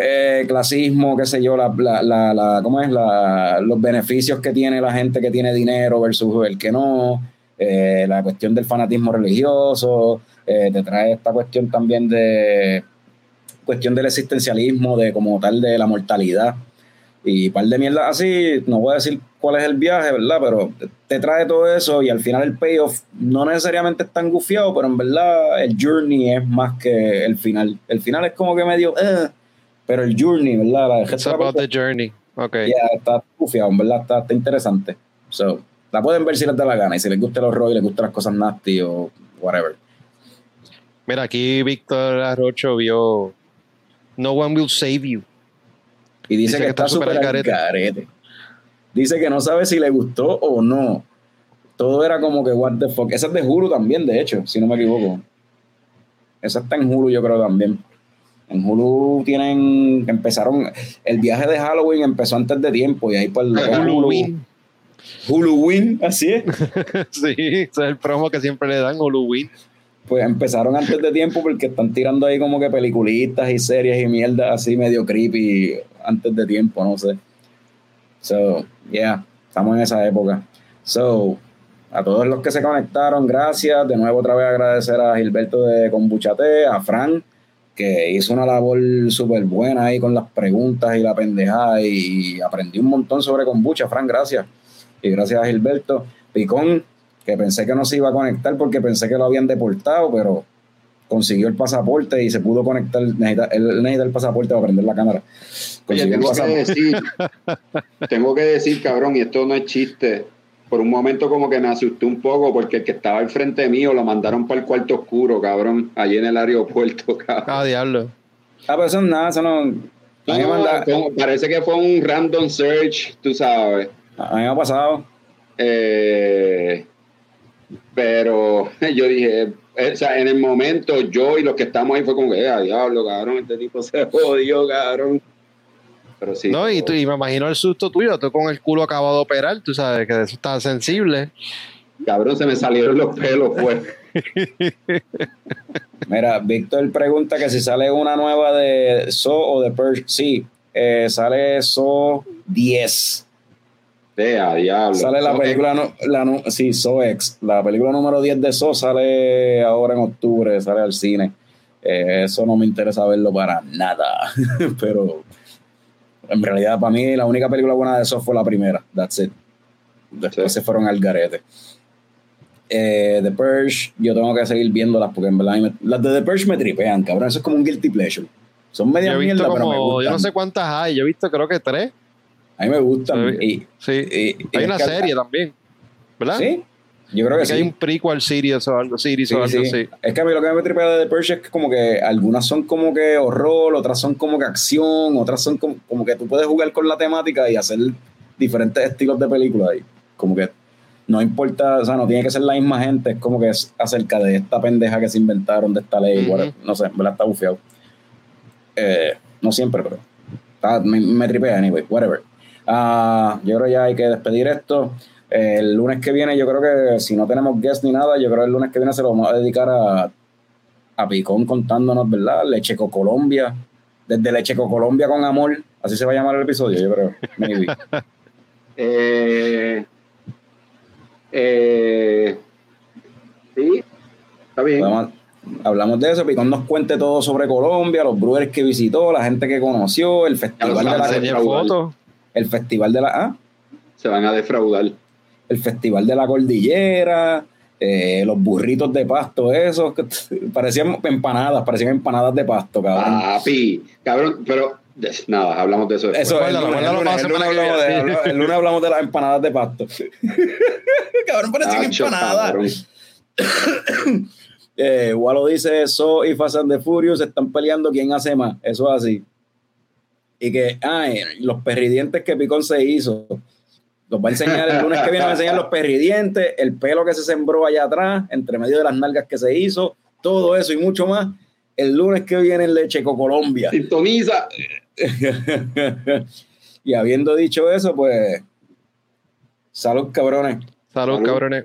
eh, clasismo, qué sé yo, la, la, la, ¿cómo es? los beneficios que tiene la gente que tiene dinero versus el que no. eh, la cuestión del fanatismo religioso, eh, te trae esta cuestión también de cuestión del existencialismo, de como tal de la mortalidad y par de mierda así, no voy a decir cuál es el viaje, ¿verdad? Pero te trae todo eso y al final el payoff no necesariamente es tan gufiado, pero en verdad el journey es más que el final. El final es como que medio, eh, pero el journey, ¿verdad? La It's about the journey. Ok. Ya, está en verdad, está, está interesante. So, la pueden ver si les da la gana y si les gusta el horror y les gustan las cosas nasty o whatever. Mira, aquí Víctor Arrocho vio No One Will Save You. Y dice, que, está súper al garete. garete. Dice que no sabe si le gustó o no. Todo era como que, what the fuck. Esa es de Hulu también, de hecho, si no me equivoco. Esa está en Hulu, yo creo también. En Hulu tienen, empezaron, el viaje de Halloween empezó antes de tiempo y ahí pues Huluween. Huluween, así es. sí, ese es el promo que siempre le dan, Huluween. Pues empezaron antes de tiempo porque están tirando ahí como que peliculitas y series y mierda así medio creepy antes de tiempo, no sé. So, yeah, estamos en esa época. So, a todos los que se conectaron, gracias. De nuevo otra vez agradecer a Gilberto de Combuchate, a Fran, que hizo una labor súper buena ahí con las preguntas y la pendejada y aprendí un montón sobre kombucha, Fran, gracias. Y gracias a Gilberto. Picón, que pensé que no se iba a conectar porque pensé que lo habían deportado, pero consiguió el pasaporte y se pudo conectar. Necesita, él necesita el pasaporte para prender la cámara. Oye, tengo que decir, tengo que decir, cabrón, y esto no es chiste. Por un momento como que me asusté un poco porque el que estaba al frente mío lo mandaron para el cuarto oscuro, cabrón, allí en el aeropuerto, cabrón. Ah, diablo. Ah, pero eso es nada, eso no. Como- parece que fue un random search, tú sabes. a mí me ha pasado. Eh, pero yo dije, eh, o sea, en el momento yo y los que estamos ahí fue como que, eh, diablo, cabrón, este tipo se jodió, cabrón. Pero sí. no, y, tú- y me imagino el susto tuyo, tú con el culo acabado de operar, tú sabes que de eso estás sensible. Cabrón, se me salieron los pelos, pues. Mira, Víctor pregunta que si sale una nueva de So o de Purge. Sí, eh, sale So 10. De a diablo. Sale la película, no- la, sí, So X. La película número 10 de So sale ahora en octubre, sale al cine. Eh, eso no me interesa verlo para nada. Pero en realidad, para mí, la única película buena de So fue la primera. That's it. Después Sí. se fueron al garete. Eh, The Purge, yo tengo que seguir viéndolas porque en verdad me- las de The Purge me tripean, cabrón. Eso es como un guilty pleasure. Son Yo media visto mierda, pero me como, gustan. yo no sé cuántas hay, yo he visto creo que tres. A mí me gustan. Sí. Y, Sí. y- y hay una serie también, ¿verdad? Sí, yo creo que sí. hay un prequel series o algo, series Sí, o algo sí. así. Es que a mí lo que me tripea de The Purge es que como que algunas son como que horror, otras son como que acción, otras son como, como que tú puedes jugar con la temática y hacer diferentes estilos de película ahí. Como que no importa, o sea, no tiene que ser la misma gente, es como que es acerca de esta pendeja que se inventaron de esta ley, Ujú. whatever. no sé, verdad está bufiado. Eh, no siempre, pero está- me, me tripea, anyway, whatever. Ah, yo creo ya hay que despedir esto. El lunes que viene, yo creo que si no tenemos guest ni nada, yo creo que el lunes que viene se lo vamos a dedicar a, a Picón contándonos, ¿verdad? Lecheco Colombia. Desde Lecheco Colombia con amor. Así se va a llamar el episodio, yo creo. Maybe. Eh, eh, sí, está bien. Hablamos de eso. Picón nos cuente todo sobre Colombia, los brewers que visitó, la gente que conoció, el festival de la, defraudar. fotos. el festival de la ah, Se van a defraudar. El festival de la cordillera, eh, los burritos de pasto, esos que parecían empanadas, parecían empanadas de pasto, cabrón. Papi, cabrón, pero nada, hablamos de eso después. Eso, el lunes, el lunes, el lunes hablamos de, viene. habla- el lunes hablamos de las empanadas de pasto. cabrón, parecían Tacho, empanadas. cabrón. Eh, Walo dice, So y Fast and the Furious están peleando quién hace más. Eso es así. Y que, ay, los perridientes que Picón se hizo. Los va a enseñar el lunes que viene, va a enseñar los perridientes, el pelo que se sembró allá atrás, entre medio de las nalgas que se hizo, todo eso y mucho más. El lunes que viene en Lecheco Colombia. Sintoniza. y habiendo dicho eso, pues, salud cabrones. Salud, Salud. cabrones.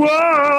Whoa!